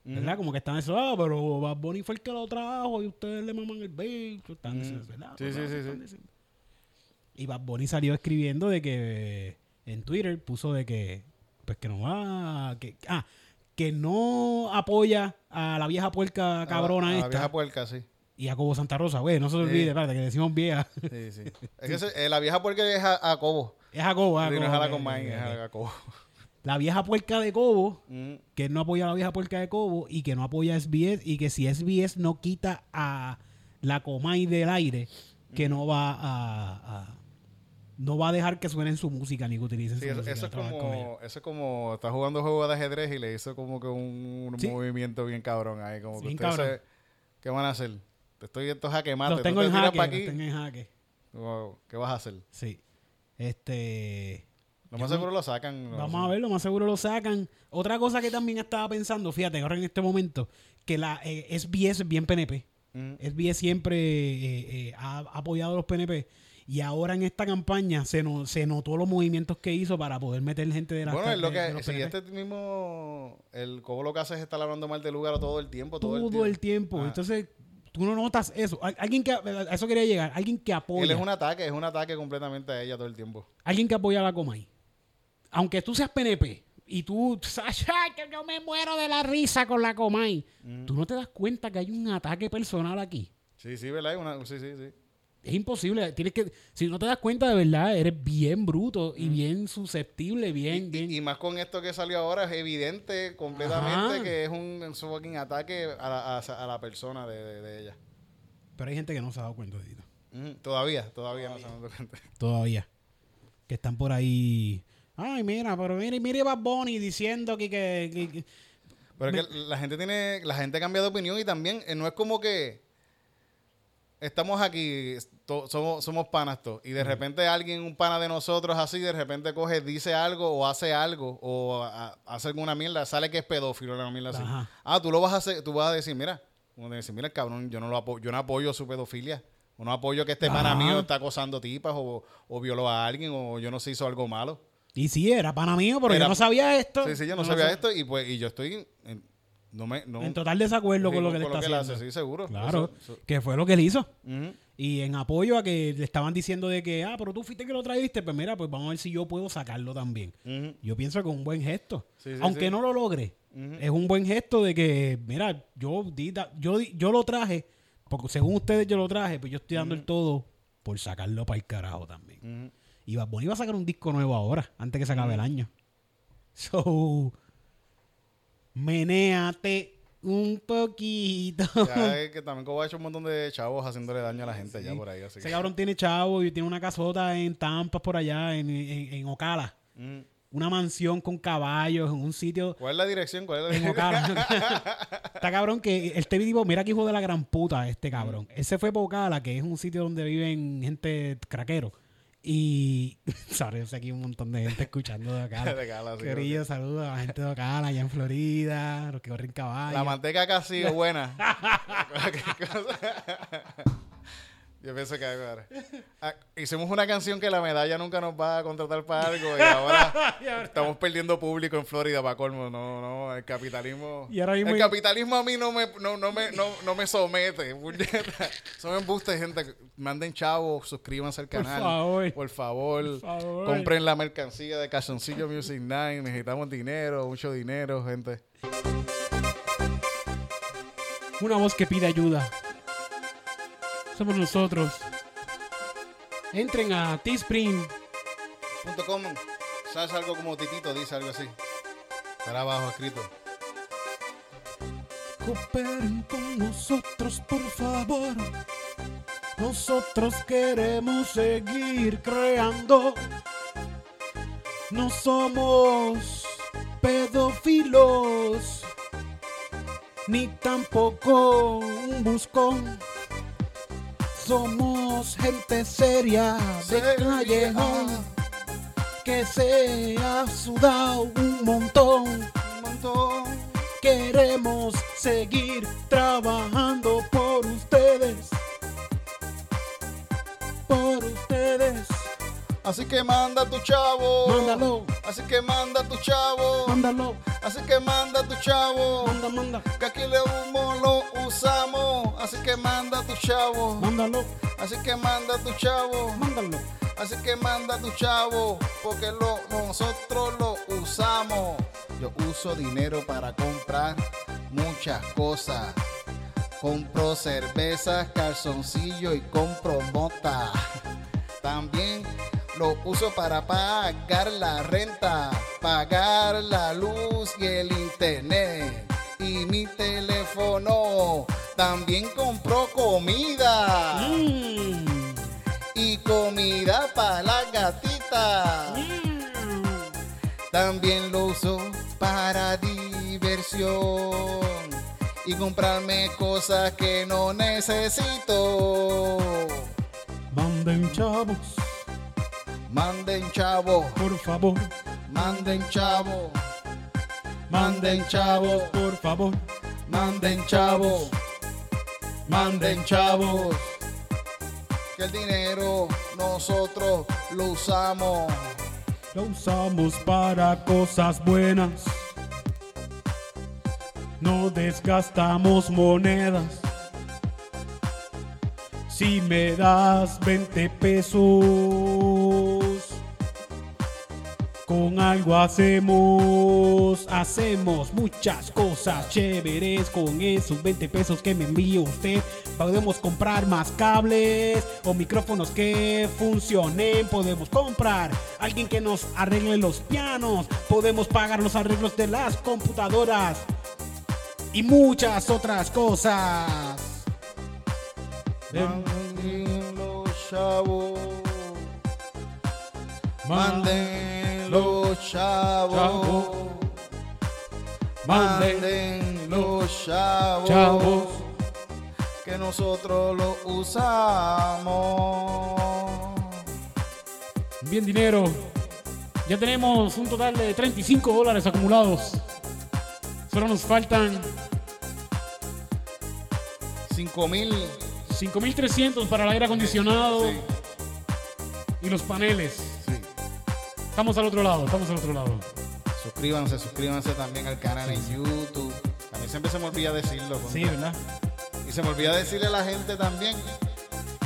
¿Verdad? Como que están eso, ah, pero Bad Bunny fue el que lo trajo y ustedes le maman el bicho. Están Ujú. diciendo, ¿verdad? Sí, sí, sí, Están sí. diciendo. Y Bad Bunny salió escribiendo de que en Twitter puso de que, pues que no va, que, ah, que no apoya a la vieja puerca cabrona A la- a la esta vieja puerca, sí. y a Cobo Santa Rosa, güey, no se Sí. olvide, espérate, que decimos vieja. Sí, sí. es que se- eh, la vieja puerca es a, a Cobo. es a Cobo, a Sí, no es Cobo, a la es a Cobo. La vieja puerca de Cobo Ujú. que él no apoya a la vieja puerca de Cobo y que no apoya a SBS y que si SBS no quita a la Comay del aire, que no va a, a- no va a dejar que suenen su música ni que utilicen Sí, su eso, música. eso es como, eso es como, está jugando juego de ajedrez y le hizo como que un, un Sí. movimiento bien cabrón ahí, como que Bien ustedes se- ¿qué van a hacer? Te estoy esto jaque mate, Los tengo te en jaque, los tengo en jaque. wow, ¿qué vas a hacer? Sí. Este Lo más seguro lo sacan. Vamos a ver, lo más seguro lo sacan. Otra cosa que también estaba pensando, fíjate, ahora en este momento, que la eh, SBS es bien PNP. Ujú. SBS siempre eh, eh, ha apoyado a los PNP. Y ahora en esta campaña se, no- se notó los movimientos que hizo para poder meter gente de la Bueno, es lo de- de que, si este mismo, el Cobo lo que hace es estar hablando mal del lugar todo el tiempo, todo, todo el tiempo. tiempo. Ah. Entonces, tú no notas eso. Al- Alguien que, a eso quería llegar. Alguien que apoya. Él es un ataque, es un ataque completamente a ella todo el tiempo. Alguien que apoya a la Comay. Aunque tú seas PNP y tú sabes "Ay, que yo me muero de la risa con la Comay. Tú no te das cuenta que hay un ataque personal aquí. Sí, sí, ¿verdad? Una- sí, sí, sí. Es imposible. Tienes que, si no te das cuenta de verdad, eres bien bruto y bien susceptible, bien, Y, bien. y- y más con esto que salió ahora, es evidente completamente Ajá. que es un, un fucking ataque a la, a- a la persona de, de- de ella. Pero hay gente que no se ha dado cuenta, Tito. Ujú. Todavía, todavía no se han dado cuenta. Todavía. Que están por ahí. Ay, mira, pero mire, mire Bad Bunny diciendo que, que- que- que- Pero es que la gente tiene, la gente cambia de opinión y también eh, no es como que estamos aquí, to- somos, somos panas todos, y de repente alguien, un pana de nosotros así, de repente coge, dice algo o hace algo o a- hace alguna mierda, sale que es pedófilo, una mierda así. Ajá. Ah, tú lo vas a hacer, tú vas a decir, mira, de decir, mira, cabrón, yo no lo apo- yo no apoyo su pedofilia. O no apoyo que este Ajá. pana mío está acosando tipas o, o violó a alguien o yo no sé, hizo algo malo. Y sí, era pana mío, pero Era- yo no sabía esto. Sí, sí, yo no sabía esto y pues y yo estoy en, no me, no, En total desacuerdo sí, con lo que le está él haciendo. hace, sí, seguro. Claro, Eso- eso- que fue lo que él hizo. Ujú. Y en apoyo a que le estaban diciendo de que, ah, pero tú fuiste que lo trajiste, pues mira, pues vamos a ver si yo puedo sacarlo también. Ujú. Yo pienso que es un buen gesto. Sí, sí, Aunque sí. no lo logre, es un buen gesto de que, mira, yo, di- da- yo, di- yo lo traje, porque según ustedes yo lo traje, pues yo estoy dando el todo por sacarlo para el carajo también. Ujú. Y Bad Bunny va a sacar un disco nuevo ahora, antes que se acabe el año. So, menéate un poquito. Ya es que también Cobo ha hecho un montón de chavos haciéndole daño a la gente ya por ahí. Así Ese que- cabrón tiene chavo y tiene una casota en Tampa por allá, en, en, en Ocala. Ujú. Una mansión con caballos en un sitio ¿Cuál es la dirección? ¿Cuál es la en dirección? Ocala. Está cabrón que este tipo, mira que hijo de la gran puta este cabrón. Ese fue para Ocala, que es un sitio donde viven gente craquero. Y, sorry, yo sé que hay un montón de gente escuchando de Ocala. De Ocala, sí, Querido, saludos a la gente de Ocala, allá en Florida, los que corren caballos. La manteca casi es buena. Yo pienso que ahora. Ah, hicimos una canción que la medalla nunca nos va a contratar para algo y ahora estamos perdiendo público en Florida para colmo. No, no, el capitalismo. Y ahora mismo- el capitalismo a mí no me, no, no me, no, no me somete. Son embustes, gente. Manden chavos, suscríbanse al Por canal. favor. Por favor. Por favor. Compren la mercancía de Calzoncillo Music 9. Necesitamos dinero, mucho dinero, gente. Una voz que pide ayuda. Somos nosotros. Entren a Teespring. Punto com, ¿Sabes algo como titito? Dice algo así. Estará abajo escrito. Cooperen con nosotros, por favor. Nosotros queremos seguir creando. No somos pedófilos, ni tampoco un buscón. Somos gente seria de callejón que se ha sudado un montón. Un montón. Queremos seguir trabajando por ustedes. Por ustedes. Así que manda tu chavo. Mándalo, Así que manda tu chavo. mándalo, Así que manda tu chavo. manda, manda, Que aquí le humo lo usamos. Así que manda tu chavo. mándalo, Así que manda tu chavo. mándalo. Así que manda tu chavo, porque lo, nosotros lo usamos. Yo uso dinero para comprar muchas cosas. Compro cervezas, calzoncillo y compro mota. También lo uso para pagar la renta, pagar la luz y el internet. Y mi teléfono también compro comida Mm, y comida para la gatita. mm. También lo uso para diversión y comprarme cosas que no necesito. Manden chavos, Manden chavo, por favor. manden chavo, Manden chavos, por favor. manden chavo, manden chavos. Que el dinero nosotros lo usamos. Lo usamos para cosas buenas. No desgastamos monedas. Si me das 20 pesos, con algo hacemos, hacemos muchas cosas chéveres con esos 20 pesos que me envía usted. Podemos comprar más cables o micrófonos que funcionen. Podemos comprar alguien que nos arregle los pianos. Podemos pagar los arreglos de las computadoras y muchas otras cosas. Manden los chavos. Manden los chavos. Manden los chavos. Que nosotros los usamos. Bien dinero. Ya tenemos un total de 35 dólares acumulados. Solo nos faltan 5 mil. 5300 para el aire acondicionado Sí, y los paneles. Estamos al otro lado, estamos al otro lado. Suscríbanse, suscríbanse también al canal en YouTube. A mí siempre se me olvida decirlo. contra. Sí, ¿verdad? Y se me olvida decirle a la gente también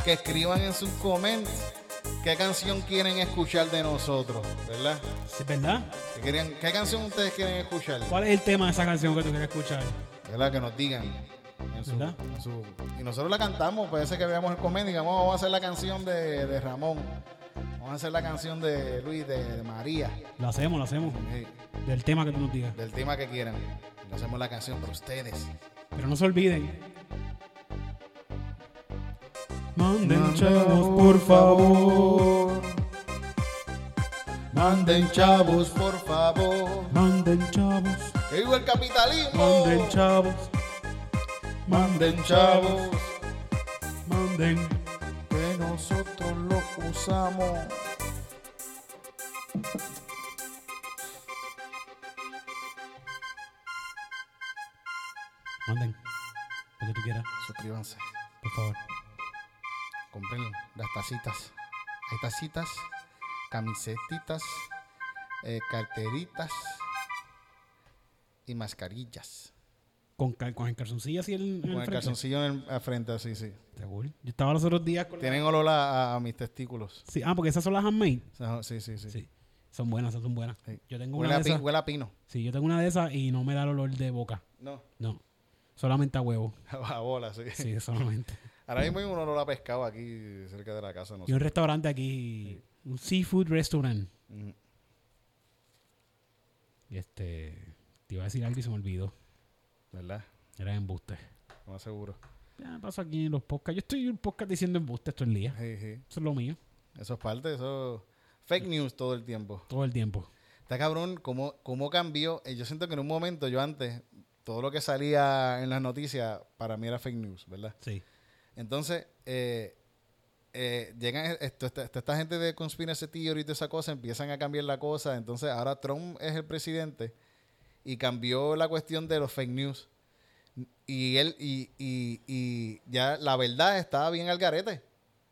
que escriban en sus comments qué canción quieren escuchar de nosotros, ¿verdad? Sí, ¿Verdad? ¿Qué, querían- qué canción ustedes quieren escuchar? ¿Cuál es el tema de esa canción que tú quieres escuchar? ¿Verdad? Que nos digan. en su- ¿Verdad? en su- y nosotros la cantamos, puede ser que veamos el comedia y digamos, vamos a hacer la canción de, de Ramón. Vamos a hacer la canción de Luis, de, de María. Lo hacemos, lo hacemos. Sí, Del tema que tú nos digas. del tema que quieran. Le hacemos la canción para ustedes. Pero no se olviden. Manden chavos, por favor. Manden chavos, por favor. Manden chavos. ¡Que viva el capitalismo! Manden chavos. Manden chavos. Manden. Nosotros los usamos. Manden. Lo que tú quieras, Suscríbanse. por favor. Compren las tacitas. Hay tacitas, camisetitas, eh, carteritas y mascarillas. Con, con el calzoncillo así en, Con el frente. calzoncillo en al frente, así, sí. Seguro. Yo estaba los otros días con la- Tienen olor a, mis testículos. Sí, ah, porque esas son las handmade. Sí, sí, sí. Sí. Son buenas, esas son buenas. Sí. Yo tengo Huele, una a de esas. huele a pino. Sí, yo tengo una de esas y no me da el olor de boca. No, No. Solamente a huevo. a bola, sí. Sí, solamente. Ahora mismo hay un olor a pescado aquí cerca de la casa. No Y sé. un restaurante aquí, un seafood restaurant. Mm. Y este, te iba a decir algo y se me olvidó. ¿Verdad? Era embuste. No más seguro. Ya me paso aquí en los podcasts. Yo estoy en un podcast diciendo embuste todo el día. Sí, sí. Eso es lo mío. Eso es parte, eso. Fake news todo el tiempo. Todo el tiempo. Está cabrón, ¿cómo, cómo cambió? Eh, Yo siento que en un momento, yo antes, todo lo que salía en las noticias, para mí era fake news, ¿verdad? Sí. Entonces, eh, eh, llegan esto, esta, esta- esta gente de conspiracy theory y toda esa cosa, empiezan a cambiar la cosa. Entonces, ahora Trump es el presidente y cambió la cuestión de los fake news. Y él, y, y, y ya la verdad estaba bien al garete.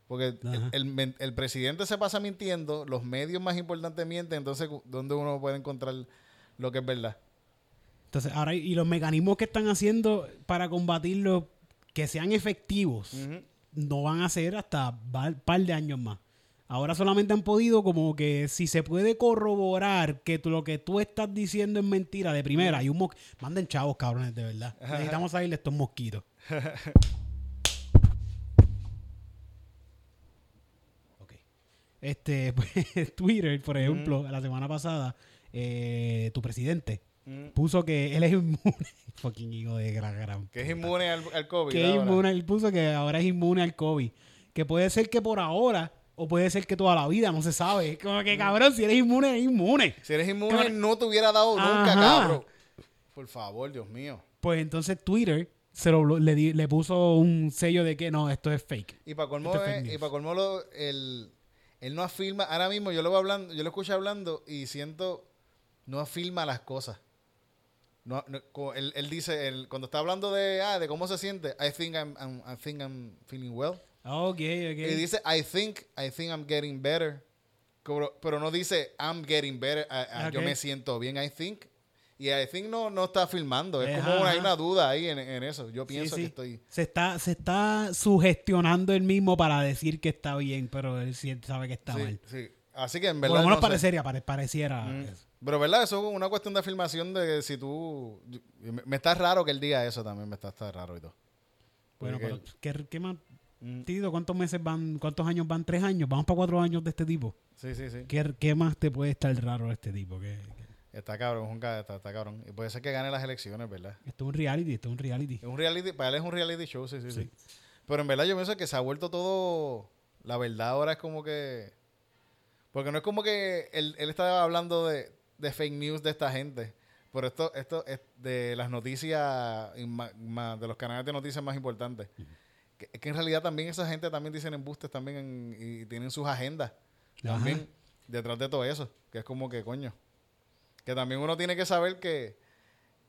Porque el, el presidente se pasa mintiendo, los medios más importantes mienten, entonces, ¿dónde uno puede encontrar lo que es verdad? Entonces, ahora, y los mecanismos que están haciendo para combatirlo, que sean efectivos, no van a ser hasta un par de años más. Ahora solamente han podido como que si se puede corroborar que tú- lo que tú estás diciendo es mentira de primera, hay un mo- manden chavos cabrones de verdad. Necesitamos salir de estos mosquitos. Ok. Este, pues, Twitter, por ejemplo, la semana pasada, eh, tu presidente Mm. puso que él es inmune. Fucking hijo de gran gran. Que es inmune al, al COVID. Que es inmune, él puso que ahora es inmune al COVID. Que puede ser que por ahora, o puede ser que toda la vida, no se sabe. Como que cabrón, si eres inmune, eres inmune. Si eres inmune, no te hubiera dado nunca, Ajá. cabrón. Por favor, Dios mío. Pues entonces Twitter se lo, le, di- le puso un sello de que no, esto es fake. Y para colmo, es y para colmo lo- el, él no afirma, ahora mismo yo lo voy hablando, yo lo escucho hablando y siento, no afirma las cosas. No, él, él dice, él, cuando está hablando de, ah, de cómo se siente, I think I'm, I'm- I think I'm feeling well. Ok, ok. Y dice, I think, I think I'm getting better. Pero, pero no dice, I'm getting better, ah, ah, yo me siento bien, I think. Y I think no, no está afirmando, es Ajá, como una, hay una duda ahí en, en eso. Yo pienso sí. que estoy... Se está, se está sugestionando él mismo para decir que está bien, pero él sí sabe que está sí, mal. sí. Así que en Por verdad... lo menos no parecería, pare- pareciera. Mm. eso. Pero, ¿verdad? Eso es una cuestión de afirmación de que si tú... Me, me está raro que él diga eso también, me está, está raro y todo. Bueno, pero ¿qué, qué más? Mm. Tito, ¿cuántos meses van? ¿Cuántos años van? ¿Tres años? Vamos para cuatro años de este tipo. Sí, sí, sí. ¿Qué, qué más te puede estar raro de este tipo? ¿Qué, qué- Está cabrón, es un ca- está, está cabrón. Y puede ser que gane las elecciones, ¿verdad? Esto es un reality, esto es un reality. Es un reality, para él es un reality show, sí, sí, sí. Sí. Pero en verdad yo pienso que se ha vuelto todo... La verdad ahora es como que... Porque no es como que él, él estaba hablando de, de fake news de esta gente. Pero esto, esto es de las noticias, de los canales de noticias más importantes. Que en realidad también esa gente también dicen embustes también en- y tienen sus agendas Ajá. también detrás de todo eso. Que es como que, coño. Que también uno tiene que saber que,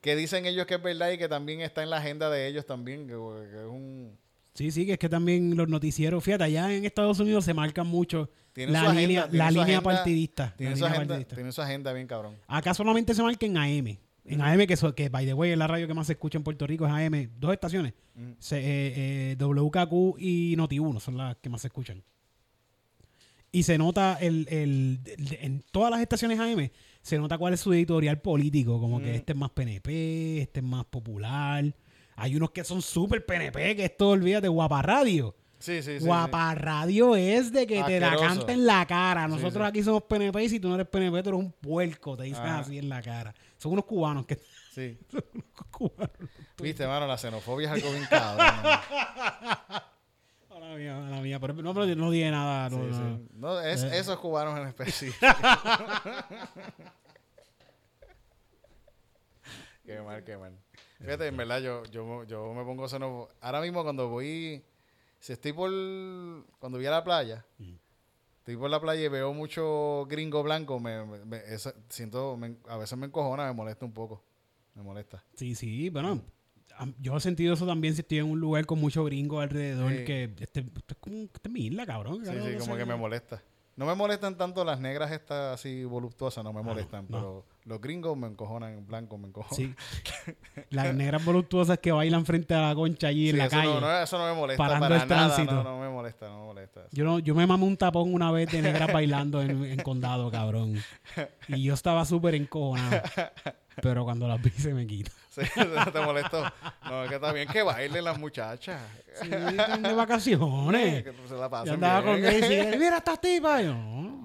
que dicen ellos que es verdad y que también está en la agenda de ellos también. Que, que es un... Sí, sí, que es que también los noticieros, fíjate, allá en Estados Unidos se marcan mucho Tienen la agenda, línea, la línea agenda, partidista. la Tiene su, línea agenda, partidista. tiene su agenda bien cabrón. Acá solamente se marca en AM. En AM, que, so- que by the way es la radio que más se escucha en Puerto Rico, es AM. Dos estaciones. Mm. Se- eh, eh, WKQ y Noti1 son las que más se escuchan. Y se nota el, el- el- en todas las estaciones AM, se nota cuál es su editorial político. Como que Mm. este es más PNP, este es más popular. Hay unos que son súper PNP, que esto, olvídate, Guapa Radio. Sí, sí, sí. Guapa Radio es de que te la canta en la cara. Nosotros aquí somos PNP y si tú no eres PNP, tú eres un puerco. Te dicen Ajá. así en la cara. Son unos cubanos que... sí. Son unos cubanos. Viste, mano, la xenofobia es algo bien cabrón. A la mía, a la mía. Pero no, pero no dije nada. No, Sí, no. sí. No, es, Eh. esos cubanos en específico. qué mal, qué mal. Fíjate, en verdad, yo, yo, yo me pongo xenofobia. Ahora mismo cuando voy, si estoy por, cuando voy a la playa, estoy por la playa y veo mucho gringo blanco, me, me- me- esa- siento, me- a veces me encojona, me molesta un poco. Me molesta. Sí, sí, bueno. Yo he sentido eso también si estoy en un lugar con mucho gringo alrededor. Sí. Que este, esto es como esta es mi isla, cabrón. Sí, sí, no como sé. que me molesta. No me molestan tanto las negras estas así voluptuosas, no me molestan, no. pero los gringos me encojonan, blancos me encojonan. Sí. Las negras voluptuosas que bailan frente a la concha allí en Sí, la eso calle. No, no, eso no me molesta parando para el nada. tránsito. No, no me molesta, no me molesta. eso. Yo, no, yo me mamé un tapón una vez de negras bailando en, en condado, cabrón. Y yo estaba súper encojonado. Pero cuando las vi se me quita. Sí, ¿no ¿Te molestó? No, es que está bien que bailen las muchachas. Sí, están de vacaciones. Que se la pasen Yo andaba bien. con él y mira estas tipas.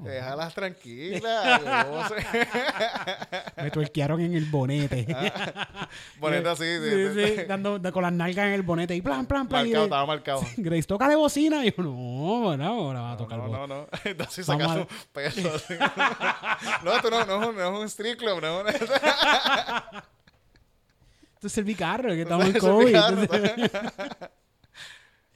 Déjalas tranquilas. Me tuerquearon en el bonete. Bonita así. Sí, sí, dando, da- con las nalgas en el bonete y plan, plan, plan. Marcado, estaba marcado. Grace, toca de bocina. Y yo, no, bueno, ahora va a tocar No, no, no. Entonces Vamos sacas a- un peso. así. No, tú no, no, no es un street club, no Esto es el bicarro, que estamos en COVID.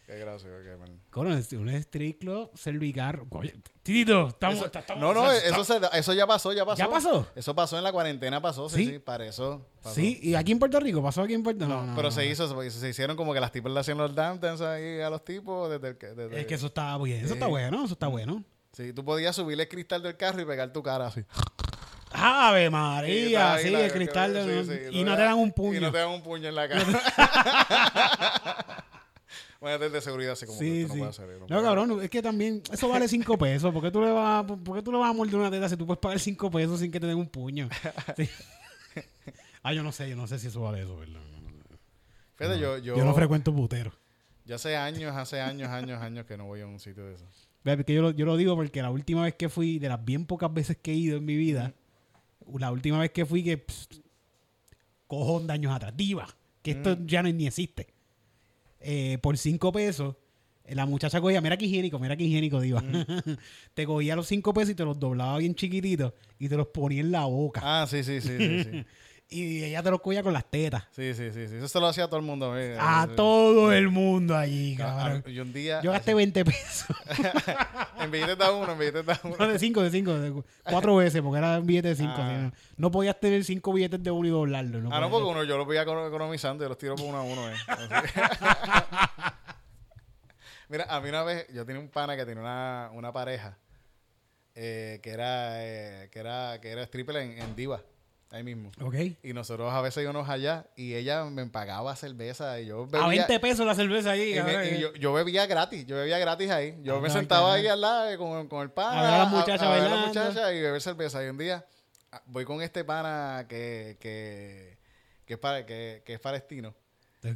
Qué gracioso, qué mal. Un street club, cervicarro. Oye, Titito, estamos, Eso- estamos- no, no, estamos- eso, se- eso ya pasó, ya pasó. ¿Ya pasó? Eso pasó en la cuarentena, pasó, sí, ¿Sí? sí, para eso. pasó. Sí, y aquí en Puerto Rico, pasó aquí en Puerto Rico. No, pero se hizo, se, se hicieron como que las tipas le hacían los dance ahí a los tipos desde el que... desde- Es que eso está bien, eso está bueno, eso está bueno. Sí, tú podías subirle el cristal del carro y pegar tu cara así. Ave Y María, sí, el cristal de- sí, sí, y no te dan un Y puño. no te dan un puño en la cara. Bueno, el de seguridad así como que Sí, esto sí. no puede hacer. no No, cabrón, es que también eso vale 5 pesos. ¿Por qué tú le vas, a- por qué tú le vas a morder una teta si tú puedes pagar 5 pesos sin que te den un puño? Sí. ah, yo no sé, yo no sé si eso vale eso, ¿verdad? Fíjate, yo, yo, Yo no frecuento putero. yo hace años, hace años, años, años que no voy a un sitio de eso. Porque yo, lo, yo lo digo porque la última vez que fui, de las bien pocas veces que he ido en mi vida, la última vez que fui que pss, cojón de años atrás, diva, que esto ya no, ni existe. Eh, por 5 pesos, eh, la muchacha cogía, mira qué higiénico, mira qué higiénico, diva. te cogía los 5 pesos y te los doblaba bien chiquititos y te los ponía en la boca. Ah, sí, sí, sí, sí. sí. Y ella te los cogía con las tetas. Sí, sí, sí, sí. Eso se lo hacía todo el mundo. eh. A todo el mundo allí, ah, cabrón. ah, Y un día... Yo gasté 20 pesos. en billetes da uno, en billetes da uno. No, de 5, de 5, de cuatro veces, porque era un billete de 5. Ah. no, no podías tener 5 billetes de uno y doblarlo. No ah, no, porque uno yo los veía econo- economizando y los tiro por uno a uno. Eh. Así. Mira, a mí una vez, yo tenía un pana que tenía una, una pareja eh, que era eh, que era que era stripper en, en Diva, ahí mismo. Ok. Y nosotros a veces íbamos allá y ella me pagaba cerveza y yo A bebía. 20 pesos la cerveza ahí. y me- cabrón. y yo, yo bebía gratis, yo bebía gratis ahí. Yo Ah, me sentaba ahí al lado eh, con, con el pana. A ver a las muchachas ver a las bailando. muchachas y beber cerveza. Y un día ah, voy con este pana que, que, que, es, pa- que, que es palestino.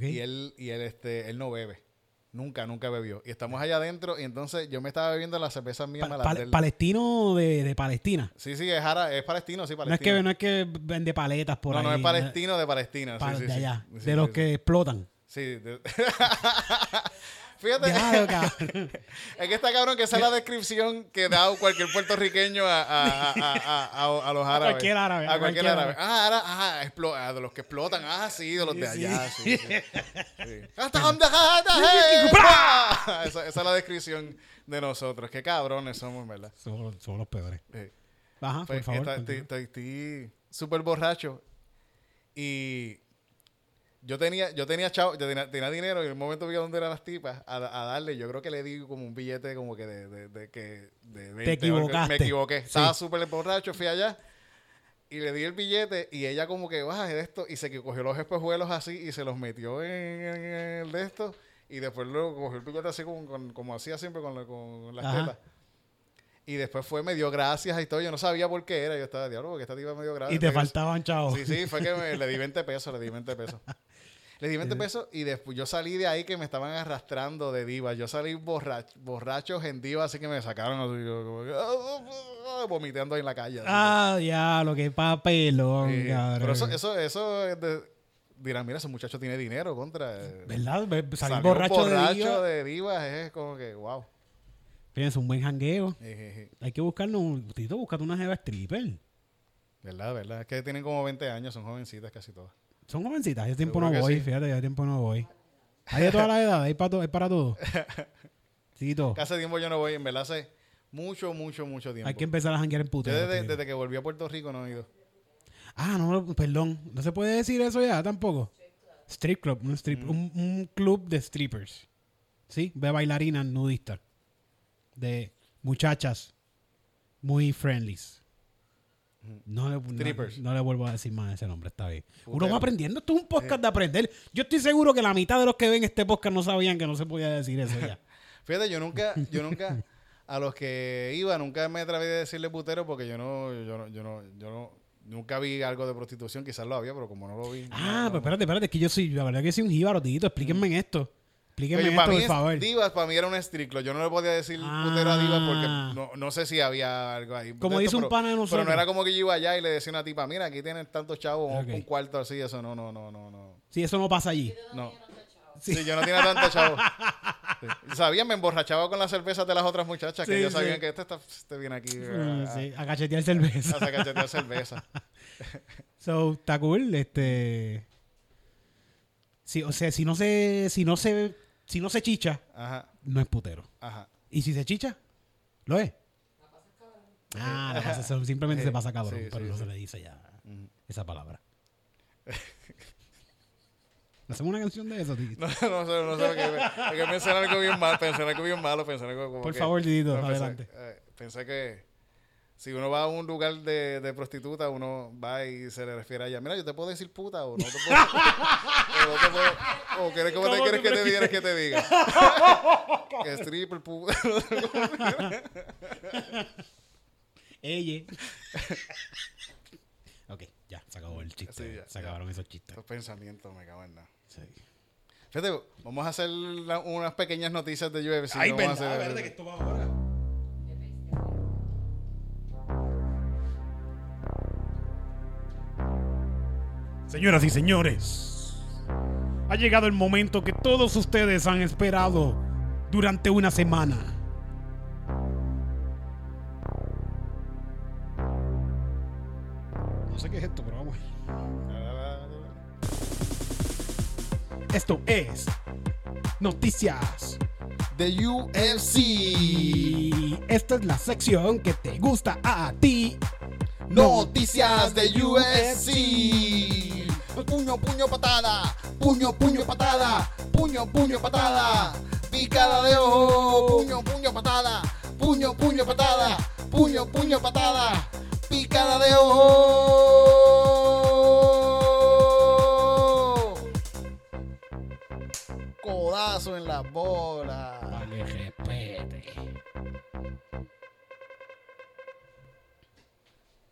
Y él, y él, este, él no bebe. Nunca, nunca bebió. Y estamos allá adentro y entonces yo me estaba bebiendo las cervezas mías Pa- pal- palestino de, de Palestina. Sí, sí, es, ara- es palestino, sí, No es, palestino. que, no es que vende paletas por no, ahí. no, es palestino de Palestina. Pa- sí, sí, de sí. allá. Sí, de los que explotan. Sí. de- Fíjate. Ya. Es que está cabrón que esa es la descripción que da cualquier puertorriqueño a, a, a, a, a- a los árabes. cualquier árabe, A, a cualquier cualquier árabe. Ah, ah, ah, de los que explotan. Ah, sí, de los de allá. sí. Sí, sí. Esa, esa es la descripción de nosotros. Qué cabrones somos, ¿verdad? Son, son los peores. Sí. Baja, Pues, por favor. estoy súper borracho y yo tenía, yo tenía chavo, yo tenía, tenía dinero y en un momento vi a dónde eran las tipas a, a darle. Yo creo que le di como un billete como que de, de, de que de 20, equivocaste. Me equivoqué. Sí. Estaba súper borracho, fui allá y le di el billete y ella como que baja de esto y se que cogió los espejuelos así y se los metió en, en el de esto y después luego cogió el billete así como, con- como hacía siempre con, la- con las Ajá. tetas. Y después fue, me dio gracias y todo. Yo no sabía por qué era. Yo estaba, diablo, porque esta tipa me dio gracias. Y te faltaban, chavos. Sí, sí, fue que me- le di 20 pesos, le di 20 pesos. Le di 20 pesos y después yo salí de ahí que me estaban arrastrando de diva. Yo salí borracho, borrachos en diva, así que me sacaron así, yo como que, ah, vomitando ahí en la calle. Ah, ya, lo que papelón, Sí, cabrón. pero eso, eso, eso es de- dirán, mira, ese muchacho tiene dinero contra. eh, ¿Verdad? Ve- Salir borracho, borracho de diva. de divas es como que, wow. Fíjense, un buen jangueo. Hay que buscarnos, un- Tito, búscate una jeva stripper. ¿Verdad, verdad? Es que tienen como 20 años, son jovencitas casi todas. Son jovencitas, hace tiempo Seguro no que voy, sí. fíjate, hace tiempo no voy. Hay de todas las edades, hay para, to- hay para todo. Tito, Que hace tiempo yo no voy, en verdad hace mucho, mucho, mucho tiempo. hay que empezar a janguear en Yo putero. desde, desde que volví a Puerto Rico no he ido. Ah, no, perdón. No se puede decir eso ya tampoco. Strip club, un, strip, un, un club de strippers. ¿Sí? De bailarinas nudistas. De muchachas muy friendlies. No le, no- le vuelvo a decir más ese nombre, está bien. Uno va aprendiendo. Esto es un podcast de aprender. Yo estoy seguro que la mitad de los que ven este podcast no sabían que no se podía decir eso ya. Fíjate, yo nunca, yo nunca, a los que iba, nunca me atreví a decirle putero porque yo no, yo no, yo no, yo no, nunca vi algo de prostitución, quizás lo había, pero como no lo vi. Ah, no, pues espérate, espérate, es que yo soy, la verdad que soy un jíbaro, Tito. Explíquenme esto. Explíquenme Oye, esto, por favor. divas, para mí era un estriclo. Yo no le podía decir Ah. putero a divas porque no, no sé si había algo ahí. Como dice un pero- pana de Pero nosotros. no era como que yo iba allá y le decía a una tipa, mira, aquí tienen tantos chavos, un cuarto así, eso no, no, no, no, no. Sí, eso no pasa allí. No. Sí. yo no tenía tanto chavo. Sí. Sabían, me emborrachaba con las cervezas de las otras muchachas que Sí, ellos sabían sí. que este, está, este viene aquí a, sí, a cachetear cerveza. a sacachetear cerveza. So, está cool. Este. Sí, o sea, si no se. Si no se. Si no se chicha, Ajá, no es putero. ajá. Y si se chicha, lo es. Ah, la pasa- simplemente se pasa cabrón, Sí, pero sí, no sí. se le dice ya esa palabra. ¿Hacemos una canción de eso, Tito? No, no sé, no sé, porque pensé en algo bien malo, pensé en algo bien malo, pensé en algo como Por que- favor, Didito, no, pensé- adelante. eh, pensé que si uno va a un lugar de, de prostituta, uno va y se le refiere a ella, mira, yo te puedo decir puta o no te puedo... o, no te puedo- o quieres, ¿cómo te ¿Cómo quieres que te diga que te diga? que stripper, puta. Ella. ok, ya, se acabó el chiste. Sí, ya, se ya. acabaron esos chistes. Estos pensamientos me cago en nada. Sí. Fíjate, vamos a hacer la- unas pequeñas noticias de UFC. Ay, vamos a verdad, hacer- verdad que esto va ahora. Señoras y señores, ha llegado el momento que todos ustedes han esperado durante una semana. No sé qué es esto, pero vamos. Esto es Noticias The UFC. Esta es la sección que te gusta a ti. Noticias de UFC. Puño, puño, patada. Puño, puño, patada. Puño, puño, patada. Picada de ojo. Puño, puño, patada. Puño, puño, patada. Puño, puño, patada. Picada de ojo. Codazo en la bola. que respete.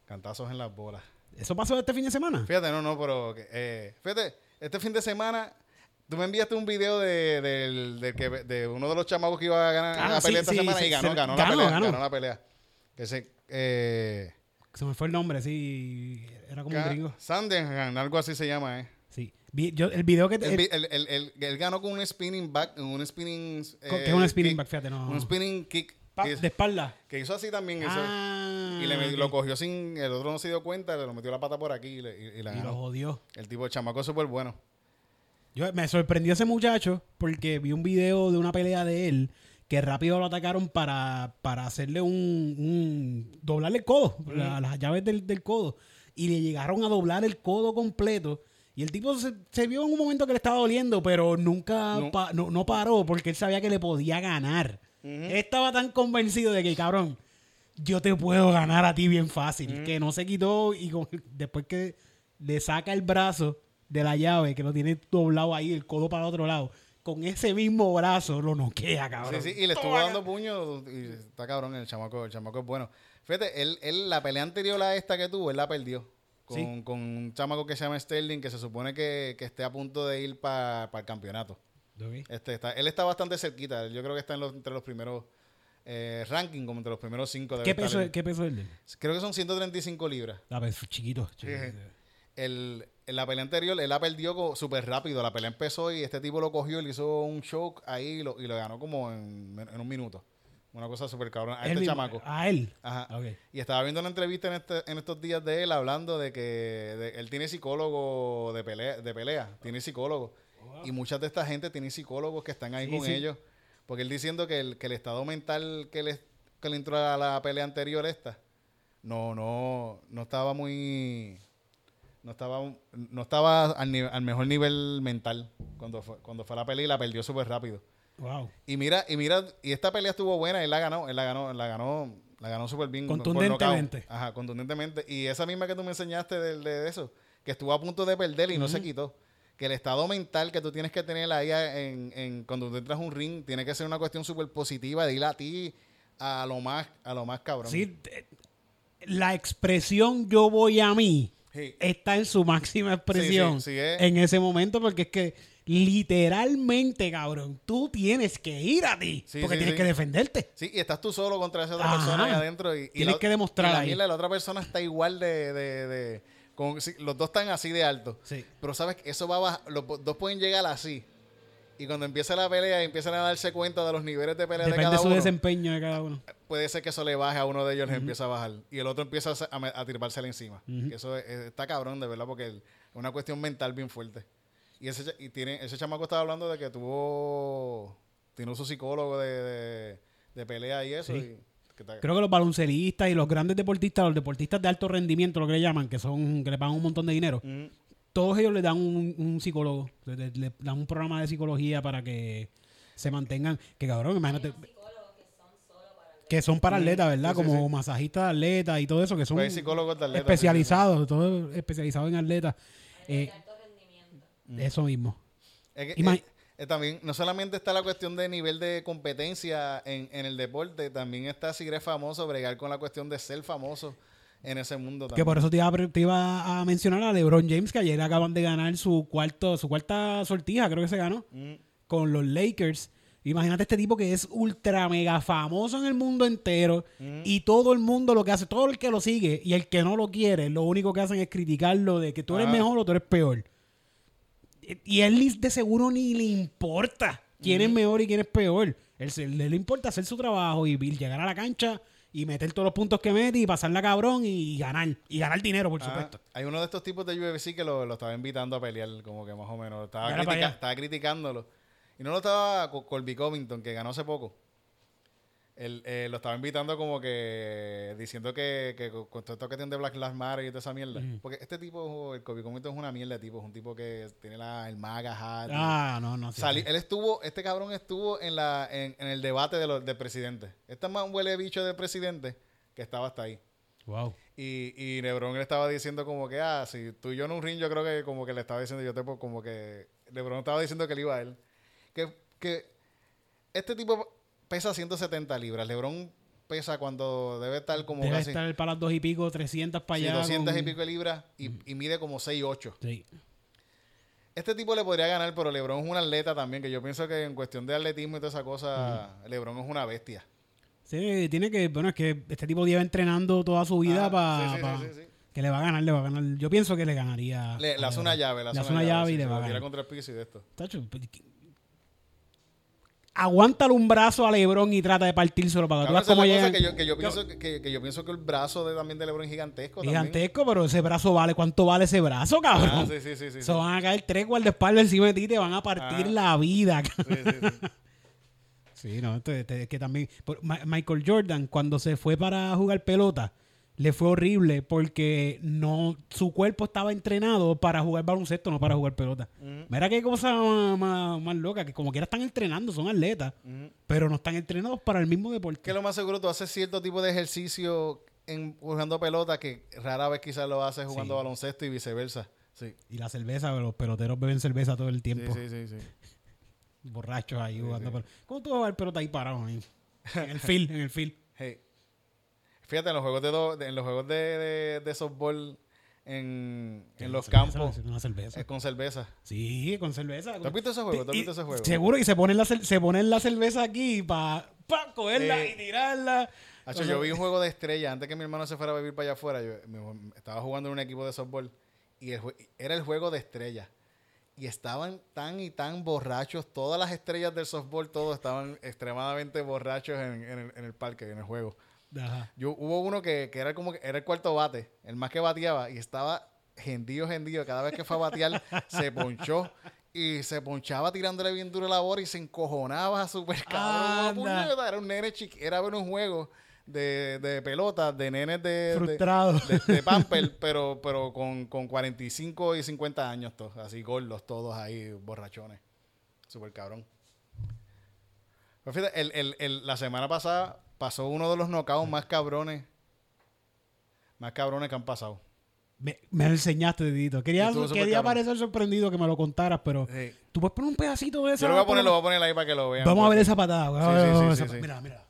Cantazos en las bolas. ¿Eso pasó este fin de semana? Fíjate, no, no, pero eh, fíjate, este fin de semana tú me enviaste un video de, del- del que, de uno de los chamacos que iba a ganar Ah, la sí, pelea esta sí, semana se- y ganó, se- ganó, ganó, la pelea, ganó. ganó la pelea. Que se, eh, Se me fue el nombre, sí. Era como un gringo. Sandenham, algo así se llama, eh. Sí. Yo- el video que... te- él- él- él ganó con un spinning back, un spinning... Eh, que es un spinning kick, back, fíjate, no. Un spinning kick. Pa- de espalda. que hizo así también. hizo- Ah, y le lo cogió sin... El otro no se dio cuenta, le metió la pata por aquí y, le- y- y la Y lo jodió. El tipo, chamaco es súper bueno. Yo, me sorprendió ese muchacho porque vi un video de una pelea de él que rápido lo atacaron para, para hacerle un, un- doblarle el codo, la- las llaves del, del codo. Y le llegaron a doblar el codo completo Y el tipo se, se vio en un momento que le estaba doliendo, pero nunca No. pa- no, no paró porque él sabía que le podía ganar. Él estaba tan convencido de que, cabrón, yo te puedo ganar a ti bien fácil. Que no se quitó y con- después que le saca el brazo de la llave, que lo tiene doblado ahí, el codo para el otro lado, con ese mismo brazo lo noquea, cabrón. Sí, sí, y le estuvo dando puño y está cabrón, el chamaco, el chamaco es bueno. Fíjate, él, él, la pelea anterior a esta que tuvo, él la perdió. Con, Sí. con un chamaco que se llama Sterling, que se supone que, que esté a punto de ir para el campeonato. Este, está, él está bastante cerquita. Yo creo que está en los- entre los primeros eh, ranking, como entre los primeros cinco. ¿Qué peso, él. ¿Qué peso es él? Creo que son 135 libras. Ah, pues, chiquito. chiquito. Sí. El, en la pelea anterior, él la perdió súper rápido. La pelea empezó y este tipo lo cogió, le hizo un shock ahí y lo, y lo ganó como en, en un minuto. Una cosa súper cabrón. A Él este mismo- chamaco. A él. Ajá. Ok. Y estaba viendo una entrevista en, este- en estos días de él hablando de que de- él tiene psicólogo de pelea, de pelea tiene psicólogo. Y muchas de esta gente tiene psicólogos que están ahí Sí, con sí. ellos. Porque él diciendo que el, que el estado mental que le, que le entró a la pelea anterior esta, no, no, no estaba muy... No estaba, no estaba al, mejor nivel mental cuando fue, cuando fue a la pelea y la perdió súper rápido. Wow. Y mira, y mira, y esta pelea estuvo buena, él la ganó, él la ganó, la ganó, la ganó súper bien. Contundentemente. Ajá, contundentemente. Y esa misma que tú me enseñaste de, de eso, que estuvo a punto de perder y no se quitó. Que el estado mental que tú tienes que tener ahí en, en- cuando tú entras a un ring tiene que ser una cuestión súper positiva de ir a ti a lo más, a lo más cabrón. Sí, la expresión yo voy a mí Sí. está en su máxima expresión Sí, sí, sí, es. en ese momento porque es que literalmente, cabrón, tú tienes que ir a ti porque tienes que defenderte. Sí, y estás tú solo contra esa otra Ajá. persona ahí adentro. Y, y Tienes la- que demostrar y la ahí. la otra persona está igual de... de, de- con- los dos están así de alto. Sí. Pero sabes que eso va a bajar. Los dos pueden llegar así. Y cuando empieza la pelea y empiezan a darse cuenta de los niveles de pelea de cada de su uno, desempeño de cada uno. puede ser que eso le baje a uno de ellos, les empieza a bajar. Y el otro empieza a, a, a tirársele encima. Eso es- es- está cabrón, de verdad, porque es una cuestión mental bien fuerte. Y ese, y tiene, ese chamaco estaba hablando de que tuvo, tiene su psicólogo de, de, de pelea y eso. Sí. y Creo que los baloncelistas y los grandes deportistas, los deportistas de alto rendimiento, lo que le llaman, que son que le pagan un montón de dinero, Mm. todos ellos le dan un, un psicólogo, le, le- le dan un programa de psicología para que se mantengan, que cabrón, imagínate, que son para atletas, ¿verdad? Sí, sí, Como sí. masajistas de atletas y todo eso, que son Pues hay psicólogos de atletas, especializados, todo especializado en atletas. Eh, Mm. Eso mismo. Es que, eh, eh, también, no solamente está la cuestión de nivel de competencia en, en el deporte, también está si eres famoso, bregar con la cuestión de ser famoso en ese mundo Que también. por eso te iba, a, te iba a mencionar a LeBron James, que ayer acaban de ganar su cuarto, su cuarta sortija, creo que se ganó, Mm. con los Lakers. Imagínate este tipo que es ultra mega famoso en el mundo entero Mm. y todo el mundo lo que hace, todo el que lo sigue y el que no lo quiere, lo único que hacen es criticarlo de que tú eres Ah. mejor o tú eres peor. Y- Y él de seguro ni le importa quién es mejor y quién es peor. Él, se- le, le importa hacer su trabajo y, llegar a la cancha y meter todos los puntos que mete y pasarla cabrón y ganar. Y ganar dinero, por Ah, supuesto. hay uno de estos tipos de UFC que lo, lo estaba invitando a pelear, como que más o menos. Estaba, critica- estaba criticándolo. Y no lo estaba Co- Colby Covington, que ganó hace poco. Él, eh, lo estaba invitando como que diciendo que, que con con toda esta cuestión de Black Lives Matter y toda esa mierda. Porque este tipo, el Colby Covington es una mierda de tipo. Es un tipo que tiene la, el maga hat. Ah, no, no. sí, él estuvo, este cabrón estuvo en la en, en el debate de los, del presidente. Este un huele bicho del presidente que estaba hasta ahí. Wow. Y, y LeBron le estaba diciendo como que, ah, si tú y yo en un ring, yo creo que como que le estaba diciendo, yo te como que LeBron estaba diciendo que le iba a él. Que, que este tipo pesa 170 libras. LeBron pesa cuando debe estar como Debe casi estar para las dos y pico, 300 para sí, allá. 200 y con- pico de libras y, y mide como 6'8". Sí. Este tipo le podría ganar, pero LeBron es un atleta también, que yo pienso que en cuestión de atletismo y toda esa cosa, LeBron es una bestia. Sí, tiene que, bueno, es que este tipo lleva entrenando toda su vida Ah, para sí, sí, sí, sí, sí. que le va a ganar, le va a ganar. Yo pienso que le ganaría. Le, le hace una llave, le hace, una llave y sí, le va a ganar. contra el piso y de esto. Tacho, pues, Aguántale un brazo a Lebron y trata de partírselo para es la llegan. que yo, que yo pienso que, que- que yo pienso que el brazo de, también de LeBron es gigantesco. también. Gigantesco, pero ese brazo vale. ¿Cuánto vale ese brazo, cabrón? Ah, sí, sí, sí, sí, Se van a caer tres guardaespaldas encima de ti y te van a partir Ah. la vida. Sí, sí, sí. Sí, no, este- este- es que también. Michael Jordan, cuando se fue para jugar pelota, le fue horrible porque no su cuerpo estaba entrenado para jugar baloncesto, no para jugar pelota. Mira qué cosa más, más- más loca, que como quiera están entrenando, son atletas, pero no están entrenados para el mismo deporte. Que lo más seguro tú haces cierto tipo de ejercicio en, jugando pelota que rara vez quizás lo haces jugando Sí. baloncesto y viceversa. Sí. Y la cerveza, los peloteros beben cerveza todo el tiempo. sí, sí, sí. Borrachos ahí jugando pelota. ¿Cómo tú vas a jugar pelota ahí parado ahí? En el field, en el field. Hey. Fíjate, en los juegos de, do- de- en los juegos de, de, de softball en, en los cerveza, campos Una cerveza. es con cerveza. Sí, con cerveza. ¿Tú has visto ese juego? ¿Tú has visto ese juego? Seguro, y se ponen la, se ponen la cerveza aquí para pa, cogerla Sí. y tirarla. Hacho, yo vi un juego de estrella antes que mi hermano se fuera a vivir para allá afuera. Yo mi- estaba jugando en un equipo de softball y el era el juego de estrella. Y estaban tan y tan borrachos. Todas las estrellas del softball, todos estaban extremadamente borrachos en, en el, en el parque, en el juego. Ajá. Yo, hubo uno que, que era como que era el cuarto bate, el más que bateaba, y estaba gendido, gendido. Cada vez que fue a batear, se ponchó. Y se ponchaba tirándole bien duro la bola y se encojonaba súper cabrón. Anda. Puñeta, Era un nene chiqui, era ver un juego de, de pelota, de nenes de, Frustrado. de, de pamper, pero, pero con, con 45 y 50 años todos, así gordos todos ahí, borrachones. Súper cabrón. Pues fíjate, el- el- el- la semana pasada pasó uno de los knockouts más cabrones. Más cabrones que han pasado. Me, me lo enseñaste, Didito. Quería, quería parecer sorprendido que me lo contaras, pero Sí. tú puedes poner un pedacito de eso. Yo lo voy a poner, lo voy a poner ahí para que lo vean. Vamos a ver esa patada. Sí, Vamos a sí, ver sí, esa. Mira, mira.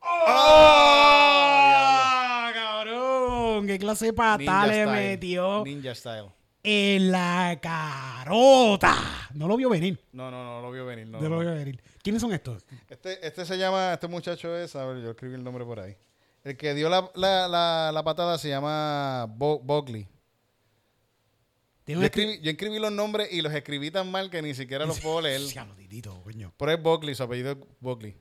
¡Ah! ¡Ah, cabrón! ¿Qué clase de patada le metió Ninja style. En la carota? No lo vio venir. No, no, no lo vio venir. No, lo vio venir. ¿Quiénes son estos? Este, este se llama, este muchacho es, a ver, yo escribí el nombre por ahí. El que dio la, la, la, la patada se llama Bo- Buckley. Yo escribí, yo escribí los nombres y los escribí tan mal que ni siquiera los puedo leer. Pero es Buckley, su apellido es Buckley.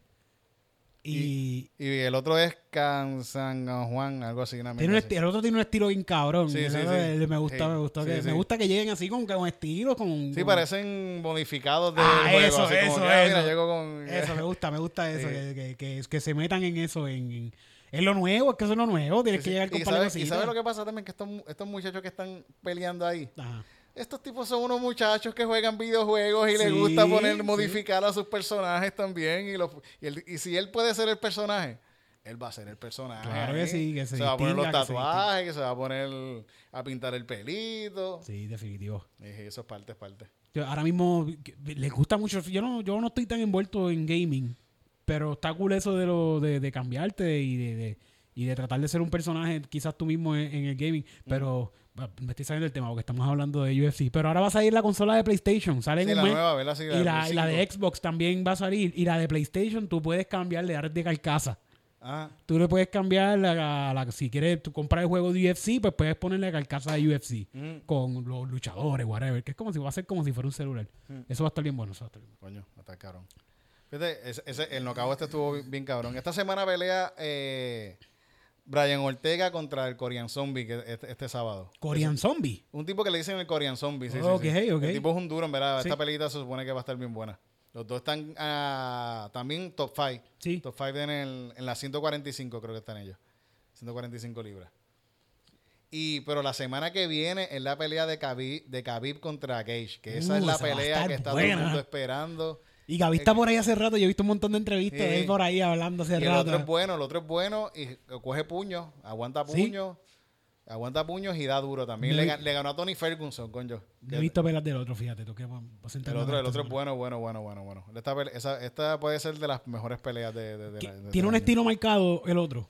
Y, Y el otro es Cansan Juan, algo así. Una tiene un el otro tiene un estilo bien cabrón. Sí, sí, Eso, sí. eh, Me gusta, me gustó sí, que, me gusta que lleguen así con, con estilo, con. Sí, con- parecen modificados de Ah, juego. eso, así como eso, que, ah, mira, eso. llego con... Eso, me gusta, me gusta eso, que, que, se metan en eso, en, en, en lo nuevo, es que eso es lo nuevo, tienes Sí, que llegar con y, sabes, y sabes lo que pasa también, que estos, estos muchachos que están peleando ahí, Ajá. Estos tipos son unos muchachos que juegan videojuegos y les Sí, gusta poner, sí. modificar a sus personajes también. Y, los- y, el- y si él puede ser el personaje, él va a ser el personaje. Claro que sí, que se va a poner los que se tatuajes, que se va a poner a pintar el pelito. Sí, definitivo. Y eso es parte, es parte. Yo ahora mismo les gusta mucho. Yo no, yo no estoy tan envuelto en gaming, pero está cool eso de lo de, de cambiarte y de, de- y de tratar de ser un personaje, quizás tú mismo en, en el gaming. Pero me estoy saliendo del tema porque estamos hablando de UFC. Pero ahora va a salir la consola de PlayStation. Sale en Sí, un la mes. nueva, ¿verdad? Sí, y, la, y la de. Xbox también va a salir. Y la de PlayStation tú puedes cambiarle de de carcasa. Ah, Tú le puedes cambiar la, la- si quieres tú comprar el juego de UFC, pues puedes ponerle la carcasa de UFC mm, con los luchadores, whatever, que es como si va a ser como si fuera un celular. Mm. Eso va a estar bien bueno, eso va a estar bien bueno. coño, está cabrón. Fíjate, ese, ese- el knockout este estuvo bien, bien cabrón. Esta semana pelea eh, Brian Ortega contra el Korean Zombie que este, este sábado. Korean Zombie. Un tipo que le dicen el Korean Zombie. Sí, sí, Ok, sí. ok. El tipo es un duro, en verdad. Esta pelita se supone que va a estar bien buena. Los dos están ah, también top 5. Sí. Top 5 en, el, en la 145 creo que están ellos. 145 libras. Y, pero la semana que viene es la pelea de Khabib, de Khabib contra Gage. Que esa Uh, es la pelea que está todo el mundo esperando. Y Gaby está por ahí hace rato, yo he visto un montón de entrevistas Sí. de él por ahí hablando hace Y el rato. otro es bueno, el otro es bueno y coge puños, aguanta Sí. puños, aguanta puños y da duro también. Le, ganó a Tony Ferguson, coño. No he visto pelas del otro, fíjate, a El otro, el otro es bueno, bueno, bueno, bueno, bueno. Esta, pele- esa- esta puede ser de las mejores peleas de, de- de semana. la- de- Tiene un estilo marcado el otro,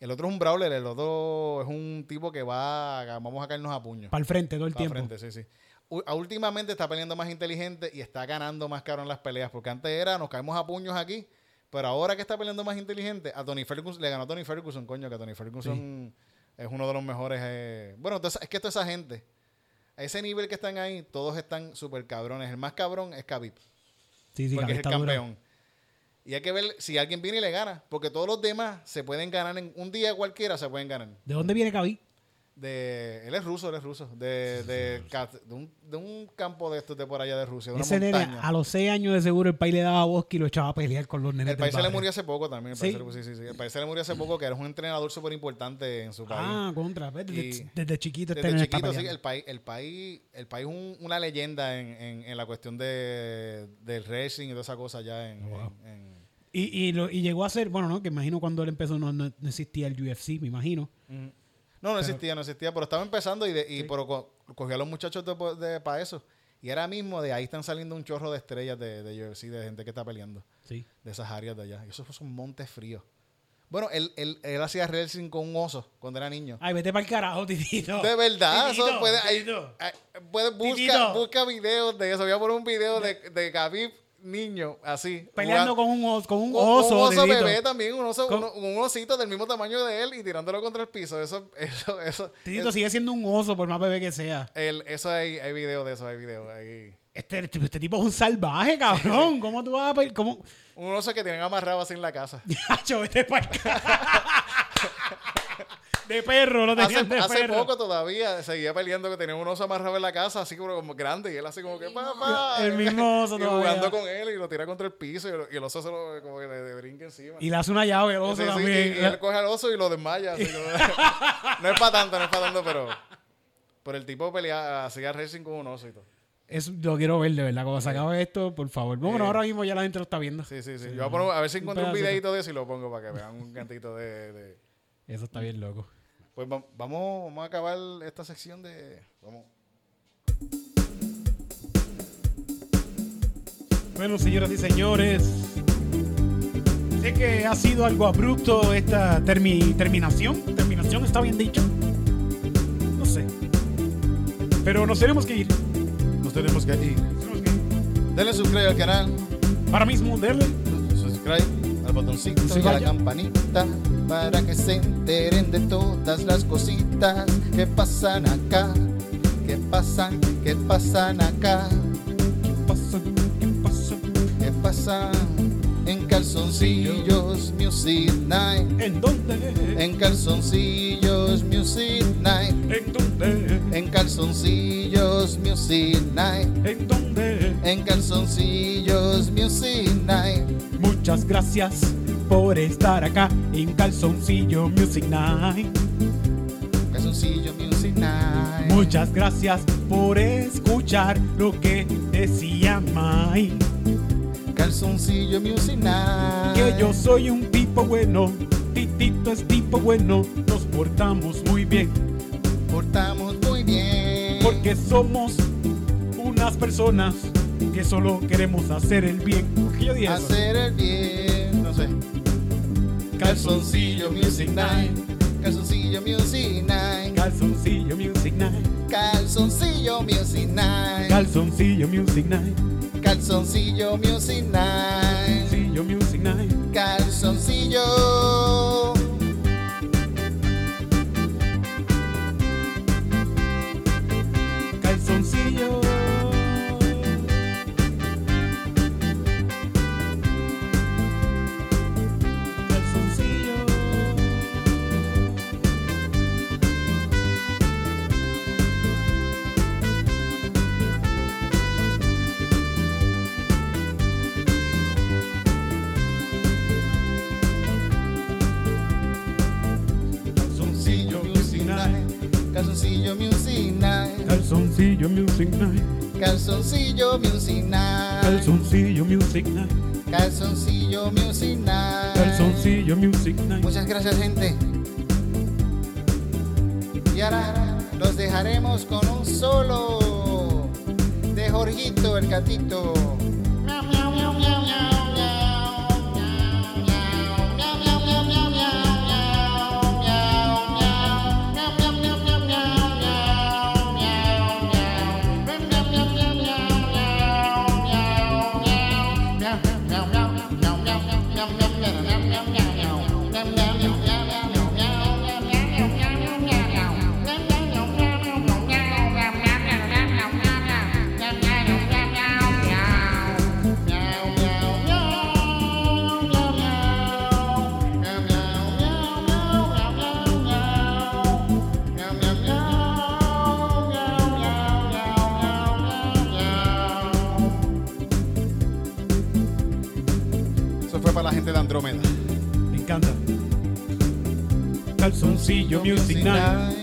El otro es un brawler, el otro es un tipo que va, a- vamos a caernos a puños. para el frente todo el Pa' tiempo. frente, sí, sí. Últimamente está peleando más inteligente y está ganando más caro en las peleas, porque antes era, nos caemos a puños aquí, pero ahora que está peleando más inteligente, a Tony Ferguson, le ganó a Tony Ferguson, coño, que Tony Ferguson es uno de los mejores. eh, Bueno, entonces, es que toda esa gente, a ese nivel que están ahí, todos están súper cabrones. El más cabrón es Khabib, Sí, sí, porque es el duro. campeón. Y hay que ver si alguien viene y le gana, porque todos los demás se pueden ganar en un día cualquiera, se pueden ganar. ¿De dónde viene Gaby? De él es ruso, él es ruso, de, de, de un, de un campo de estos de por allá de Rusia, de una Ese nene, montaña. a los 6 años de seguro, el país le daba bosque y lo echaba a pelear con los nenes El país se le murió hace poco también. El Sí. país, se le- sí, sí, sí. El país se le murió hace poco, que era un entrenador súper importante en su país. Ah, contra. Desde, desde chiquito este Desde está chiquito, sí, el país, el país, el país es un- una leyenda en, en, en la cuestión de, del racing y toda esa cosa ya en, Wow. en- Y, y, lo- y llegó a ser, bueno, no, que imagino cuando él empezó no, no- existía el UFC, me imagino. No, no existía, no existía, pero estaba empezando y, de, y pero co- cogió a los muchachos de, para eso. Y ahora mismo de ahí están saliendo un chorro de estrellas de, de UFC, de gente que está peleando, Sí. de esas áreas de allá. Y esos son montes fríos. Bueno, él, él, él hacía racing con un oso cuando era niño. Ay, vete para el carajo, titito. De verdad, eso Titito, puede, ahí- titito. puede- busca, Titito. busca videos de eso. Voy a poner un video de, de Khabib niño, así. Peleando con un oso, con un un- oso. un oso bebé también, un, oso, uno- un osito del mismo tamaño de él y tirándolo contra el piso. Eso, eso, eso. Titito es- sigue siendo un oso, por más bebé que sea. el- eso hay, hay video de eso, hay video. Hay Este, este, este tipo es un salvaje, cabrón. ¿Cómo tú vas a pe- ¿Cómo? un oso que tienen amarrado así en la casa. Hacho, vete para. De perro, lo Hace, tenían de hace perro. poco todavía seguía peleando que tenía un oso amarrado en la casa, así como, como grande, y él así como que papá. El mismo oso y todavía. jugando con él y lo tira contra el piso y, lo- y el oso se lo como que le, le brinca encima. Y le hace una llave al oso Sí, sí, también. y, y él coge al oso y lo desmaya. así como- no es para tanto, no es para tanto, pero. Pero el tipo pelea, hacía racing con un oso y todo. Eso lo quiero ver, de verdad. Cuando se acabe esto, por favor. Bueno, Eh. ahora mismo ya la gente lo está viendo. Sí, sí, sí. Yo voy a, poner- a ver si Un encuentro un pedacito. videito de eso y lo pongo para que vean un cantito de. de- Eso está bien loco. Pues va- vamos, vamos a acabar esta sección de. Vamos. Bueno, señoras y señores, sé que ha sido algo abrupto esta termi- terminación. Terminación está bien dicho. No sé. Pero nos tenemos que ir. Nos tenemos que ir. Denle subscribe al canal. Para mismo, darle. Subscribe al botoncito y a la campanita para que se enteren de todas las cositas que pasan acá. Que pasan, que pasan acá. ¿Qué pasa? ¿Qué pasa? ¿Qué pasa? En calzoncillos Music Night. ¿En dónde? En calzoncillos Music Night. ¿En dónde? En calzoncillos Music Night. ¿En dónde? En calzoncillos Music Night. Muchas gracias por estar acá en Calzoncillo Music Night. Calzoncillo Music Night. Muchas gracias por escuchar lo que decía Mike. Calzoncillo Music Night. Que yo soy un tipo bueno, Titito es tipo bueno, nos portamos muy bien, portamos muy bien. porque somos unas personas que solo queremos hacer el bien. ¿Por qué yo dije eso? hacer el bien. No sé. Calzoncillo Music Night. Calzoncillo Music Night. Calzoncillo Music Night. Calzoncillo Music Night. Calzoncillo Music Night. Calzoncillo Music Night. Calzoncillo Music Night. Calzoncillo. Calzoncillo Music Night. Calzoncillo Music Night. Calzoncillo Music Night. Calzoncillo Music Night. Calzoncillo Music Night. Calzoncillo Music Night. Muchas gracias, gente. Y ahora los dejaremos con un solo de Jorgito el gatito. Andrómeda. Me encanta. Calzoncillo Music Night.